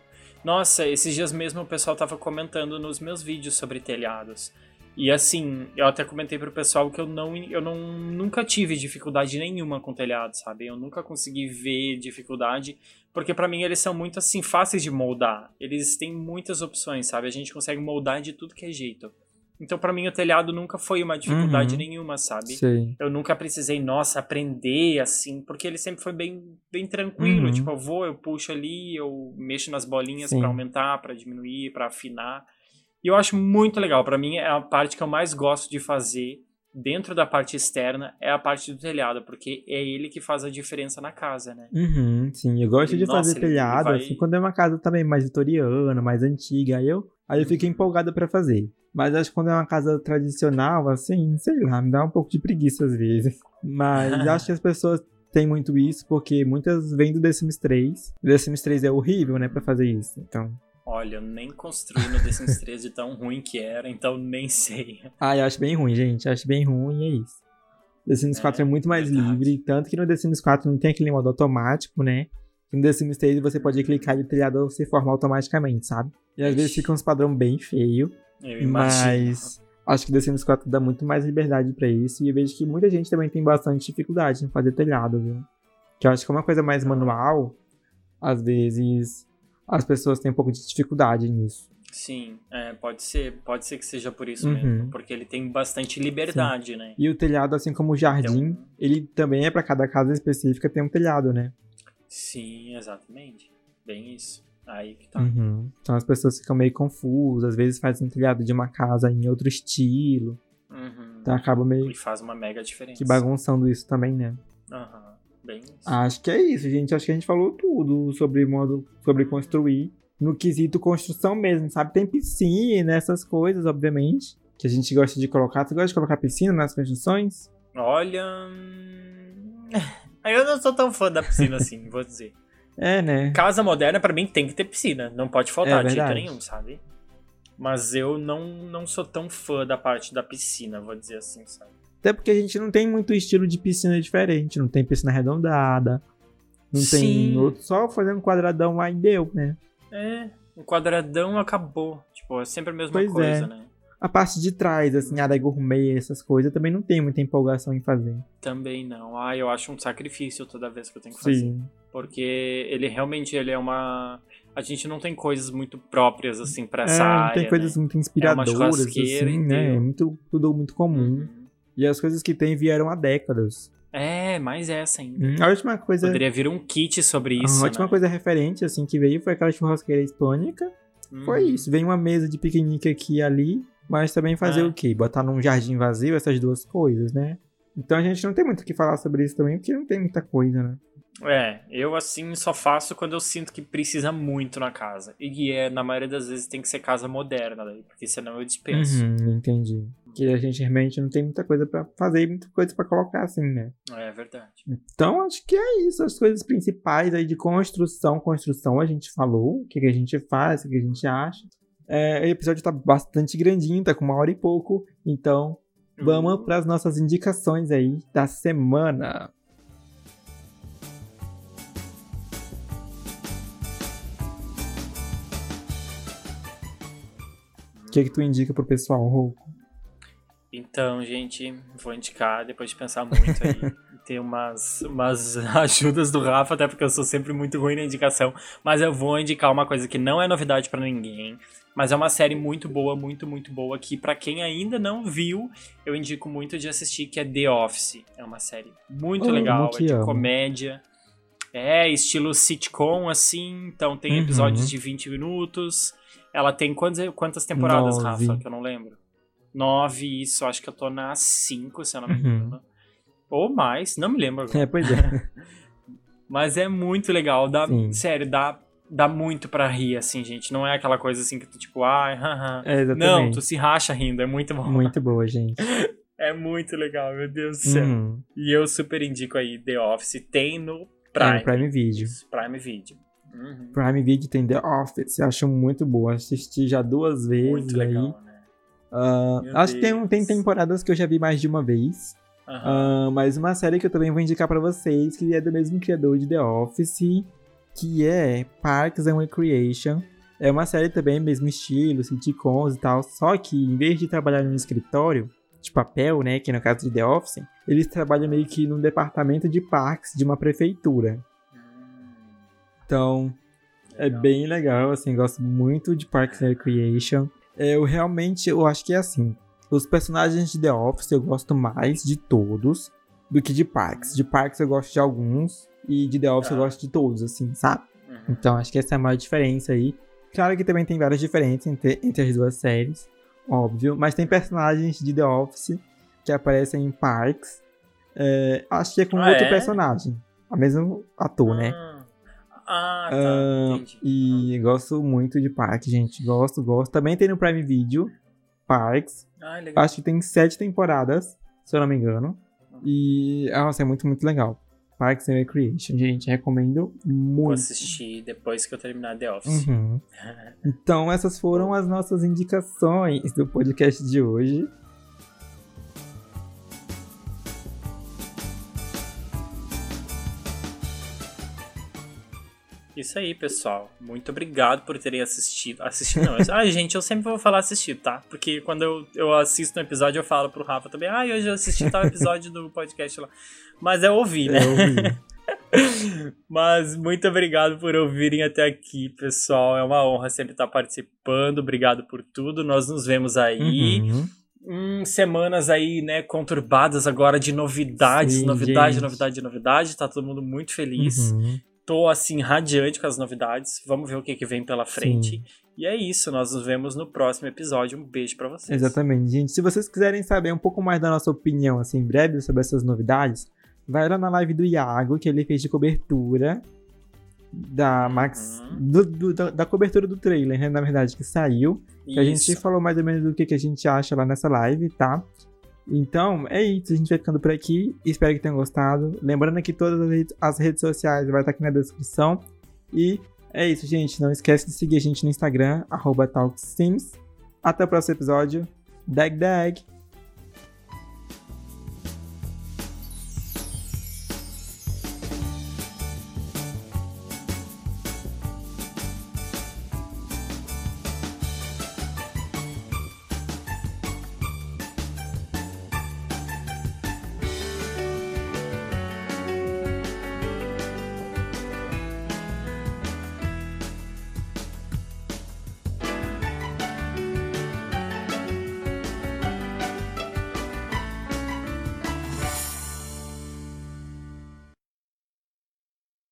S2: Nossa, esses dias mesmo o pessoal tava comentando nos meus vídeos sobre telhados. E assim, eu até comentei pro pessoal que eu não eu não nunca tive dificuldade nenhuma com telhado, sabe? Eu nunca consegui ver dificuldade, porque pra mim eles são muito assim fáceis de moldar. Eles têm muitas opções, sabe? A gente consegue moldar de tudo que é jeito. Então pra mim o telhado nunca foi uma dificuldade
S1: Uhum.
S2: nenhuma, sabe?
S1: Sei.
S2: Eu nunca precisei, nossa, aprender assim, porque ele sempre foi bem, bem tranquilo.
S1: Uhum.
S2: Tipo, eu vou, eu puxo ali, eu mexo nas bolinhas
S1: Sim.
S2: pra aumentar, pra diminuir, pra afinar. E eu acho muito legal. Pra mim é a parte que eu mais gosto de fazer dentro da parte externa é a parte do telhado, porque é ele que faz a diferença na casa, né?
S1: Uhum, sim, eu gosto de
S2: Nossa,
S1: fazer telhado,
S2: vai-
S1: assim, quando é uma casa também mais vitoriana, mais antiga, aí eu, aí eu fico empolgada pra fazer. Mas acho que quando é uma casa tradicional, assim, sei lá, me dá um pouco de preguiça às vezes. Mas acho que as pessoas têm muito isso, porque muitas vêm do The Sims 3. O The Sims 3 é horrível, né, pra fazer isso. Então,
S2: Olha, eu nem construí no The Sims 3 de tão ruim que era, então nem sei.
S1: ah, eu acho bem ruim, gente, acho bem ruim e é isso. The Sims
S2: É,
S1: 4 é muito mais
S2: verdade.
S1: livre, tanto que no The Sims 4 não tem aquele modo automático, né? No The Sims 3 você pode clicar e o telhado se forma automaticamente, sabe? E às vezes
S2: Ixi.
S1: fica uns padrão bem feio,
S2: Eu
S1: mas acho que The Sims 4 dá muito mais liberdade pra isso e eu vejo que muita gente também tem bastante dificuldade em fazer telhado, viu? Que eu acho que é uma coisa mais manual, às vezes as pessoas têm um pouco de dificuldade nisso.
S2: Sim, é, pode ser, pode ser que seja por isso
S1: Uhum.
S2: mesmo, porque ele tem bastante liberdade, né?
S1: E o telhado, assim como o jardim,
S2: Então-
S1: ele também é pra cada casa específica ter um telhado, né?
S2: Sim, exatamente. Bem isso. Aí que tá.
S1: Uhum. Então as pessoas ficam meio confusas, às vezes fazem um telhado de uma casa em outro estilo.
S2: Uhum.
S1: Então acaba meio
S2: E faz uma mega diferença.
S1: que bagunçando isso também, né?
S2: Aham, Bem.
S1: Acho que é isso, gente. Acho que a gente falou tudo sobre modo, sobre construir. No quesito construção mesmo, sabe? Tem piscina, essas coisas, obviamente. Que a gente gosta de colocar. Tu gosta de colocar piscina nas construções?
S2: Olha. hum, Eu não sou tão fã da piscina assim, vou dizer.
S1: É, né?
S2: Casa moderna, pra mim, tem que ter piscina. Não pode faltar
S1: É
S2: de jeito nenhum, sabe? Mas eu não, não sou tão fã da parte da piscina, vou dizer assim, sabe?
S1: Até porque a gente não tem muito estilo de piscina diferente. Não tem piscina arredondada. Não tem
S2: Sim.
S1: outro. Só fazendo um quadradão aí deu, né?
S2: É, um quadradão acabou. Tipo, é sempre a mesma
S1: Pois
S2: coisa,
S1: é.
S2: né?
S1: A parte de trás, assim, área gourmet, essas coisas, também não tenho muita empolgação em fazer.
S2: Também não. Ah, eu acho um sacrifício toda vez que eu tenho que fazer.
S1: Sim.
S2: Porque ele realmente ele é uma. A gente não tem coisas muito próprias, assim, pra essa
S1: É, não
S2: área.
S1: tem coisas
S2: né?
S1: muito inspiradoras,
S2: churrasqueira
S1: assim,
S2: e
S1: né? É muito, tudo muito comum.
S2: Uhum.
S1: E as coisas que tem vieram há décadas.
S2: É, mais essa ainda.
S1: Hum, A última coisa.
S2: Poderia vir um kit sobre
S1: a
S2: isso.
S1: última
S2: né?
S1: coisa referente, assim, que veio foi aquela churrasqueira hispânica. Foi
S2: Uhum.
S1: isso. Veio uma mesa de piquenique aqui e ali. Mas também fazer
S2: É.
S1: o quê? Botar num jardim vazio essas duas coisas, né? Então a gente não tem muito o que falar sobre isso também, porque não tem muita coisa, né?
S2: É, eu assim só faço quando eu sinto que precisa muito na casa. E é, na maioria das vezes tem que ser casa moderna daí, porque senão eu dispenso.
S1: Uhum, entendi. Que a gente realmente não tem muita coisa pra fazer e muita coisa pra colocar assim, né?
S2: É verdade.
S1: Então acho que é isso. As coisas principais aí de construção. Construção a gente falou. O que, que a gente faz, o que a gente acha. É, o episódio tá bastante grandinho, tá com uma hora e pouco. Então vamos
S2: Uhum.
S1: para as nossas indicações aí da semana. O que, que tu indica pro pessoal, Rouco?
S2: Então, gente, vou indicar, depois de pensar muito aí, tem umas, umas ajudas do Rafa, até porque eu sou sempre muito ruim na indicação, mas eu vou indicar uma coisa que não é novidade pra ninguém, mas é uma série muito boa, muito, muito boa, que pra quem ainda não viu, eu indico muito de assistir, que é The Office. É uma série muito
S1: Oh,
S2: legal, é de
S1: amo.
S2: comédia. É, estilo sitcom, assim. Então tem episódios uhum. de 20 minutos. Ela tem quantas, quantas temporadas, Nove. Rafa? Que eu não lembro. Nove, isso. Acho que eu tô na cinco, se eu não me uhum. engano. Uhum. Ou mais, não me lembro agora.
S1: É, pois é.
S2: Mas é muito legal. Dá, sério, dá, dá muito pra rir, assim, gente. Não é aquela coisa assim que tu, tipo, ai, haha. É, não, tu se racha rindo. É muito bom.
S1: Muito boa, gente.
S2: É muito legal, meu Deus do céu. Uhum. E eu super indico aí The Office. Tem no Prime. É,
S1: Prime Video.
S2: Prime Video.
S1: Uhum. Prime Video tem The Office. Acho muito boa. Assisti já duas vezes muito aí. Legal, né? Uh, acho que tem, tem temporadas que eu já vi mais de uma vez. Uhum. Uh, mas uma série que eu também vou indicar para vocês, que é do mesmo criador de The Office, que é Parks and Recreation. É uma série também, mesmo estilo, sitcoms e tal, só que em vez de trabalhar no escritório, de papel, né, que no caso de The Office, eles trabalham meio que num departamento de parques de uma prefeitura. Então, é bem legal, assim, gosto muito de Parks and Recreation. Eu realmente, eu acho que é assim, os personagens de The Office eu gosto mais de todos do que de Parks. De Parks eu gosto de alguns e de The Office eu gosto de todos, assim, sabe? Uhum. Então acho que essa é a maior diferença aí. Claro que também tem várias diferenças entre, entre as duas séries óbvio. Mas tem personagens de The Office que aparecem em Parks. É, acho que é com ah, outro é? personagem. O mesmo ator, né?
S2: ah. né? Ah, tá. Uh,
S1: e gosto muito de Parks, gente. Gosto, gosto. Também tem no Prime Video Parks. Ah, acho que tem sete temporadas, se eu não me engano. E, nossa, é muito, muito legal. Parks and Recreation, gente, recomendo muito. Vou
S2: assistir depois que eu terminar The Office. Uhum.
S1: então, essas foram as nossas indicações do podcast de hoje.
S2: Isso aí, pessoal. Muito obrigado por terem assistido. Assistido não. ah, gente, eu sempre vou falar assistir, tá? Porque quando eu, eu assisto um episódio, eu falo pro Rafa também. Ah, hoje eu assisti tal episódio do podcast lá. Mas é ouvir, né? É ouvir. Mas muito obrigado por ouvirem até aqui, pessoal. É uma honra sempre estar participando. Obrigado por tudo. Nós nos vemos aí. Uhum. Hum, semanas aí, né, conturbadas agora de novidades, Sim, novidade, gente. novidade, novidade. Tá todo mundo muito feliz. Uhum tô assim radiante com as novidades. Vamos ver o que, que vem pela frente. Sim. E é isso, nós nos vemos no próximo episódio. Um beijo para vocês.
S1: Exatamente, gente. Se vocês quiserem saber um pouco mais da nossa opinião, assim, breve sobre essas novidades, vai lá na live do Iago, que ele fez de cobertura da Max. Uhum. Do, do, da, da, cobertura do trailer, né? Na verdade, que saiu. Que a gente falou mais ou menos do que, que a gente acha lá nessa live, tá? Então, é isso. A gente vai ficando por aqui. Espero que tenham gostado. Lembrando que todas as redes sociais vai estar aqui na descrição. E é isso, gente. Não esquece de seguir a gente no Instagram, TalkSims. Até o próximo episódio. Dag Dag!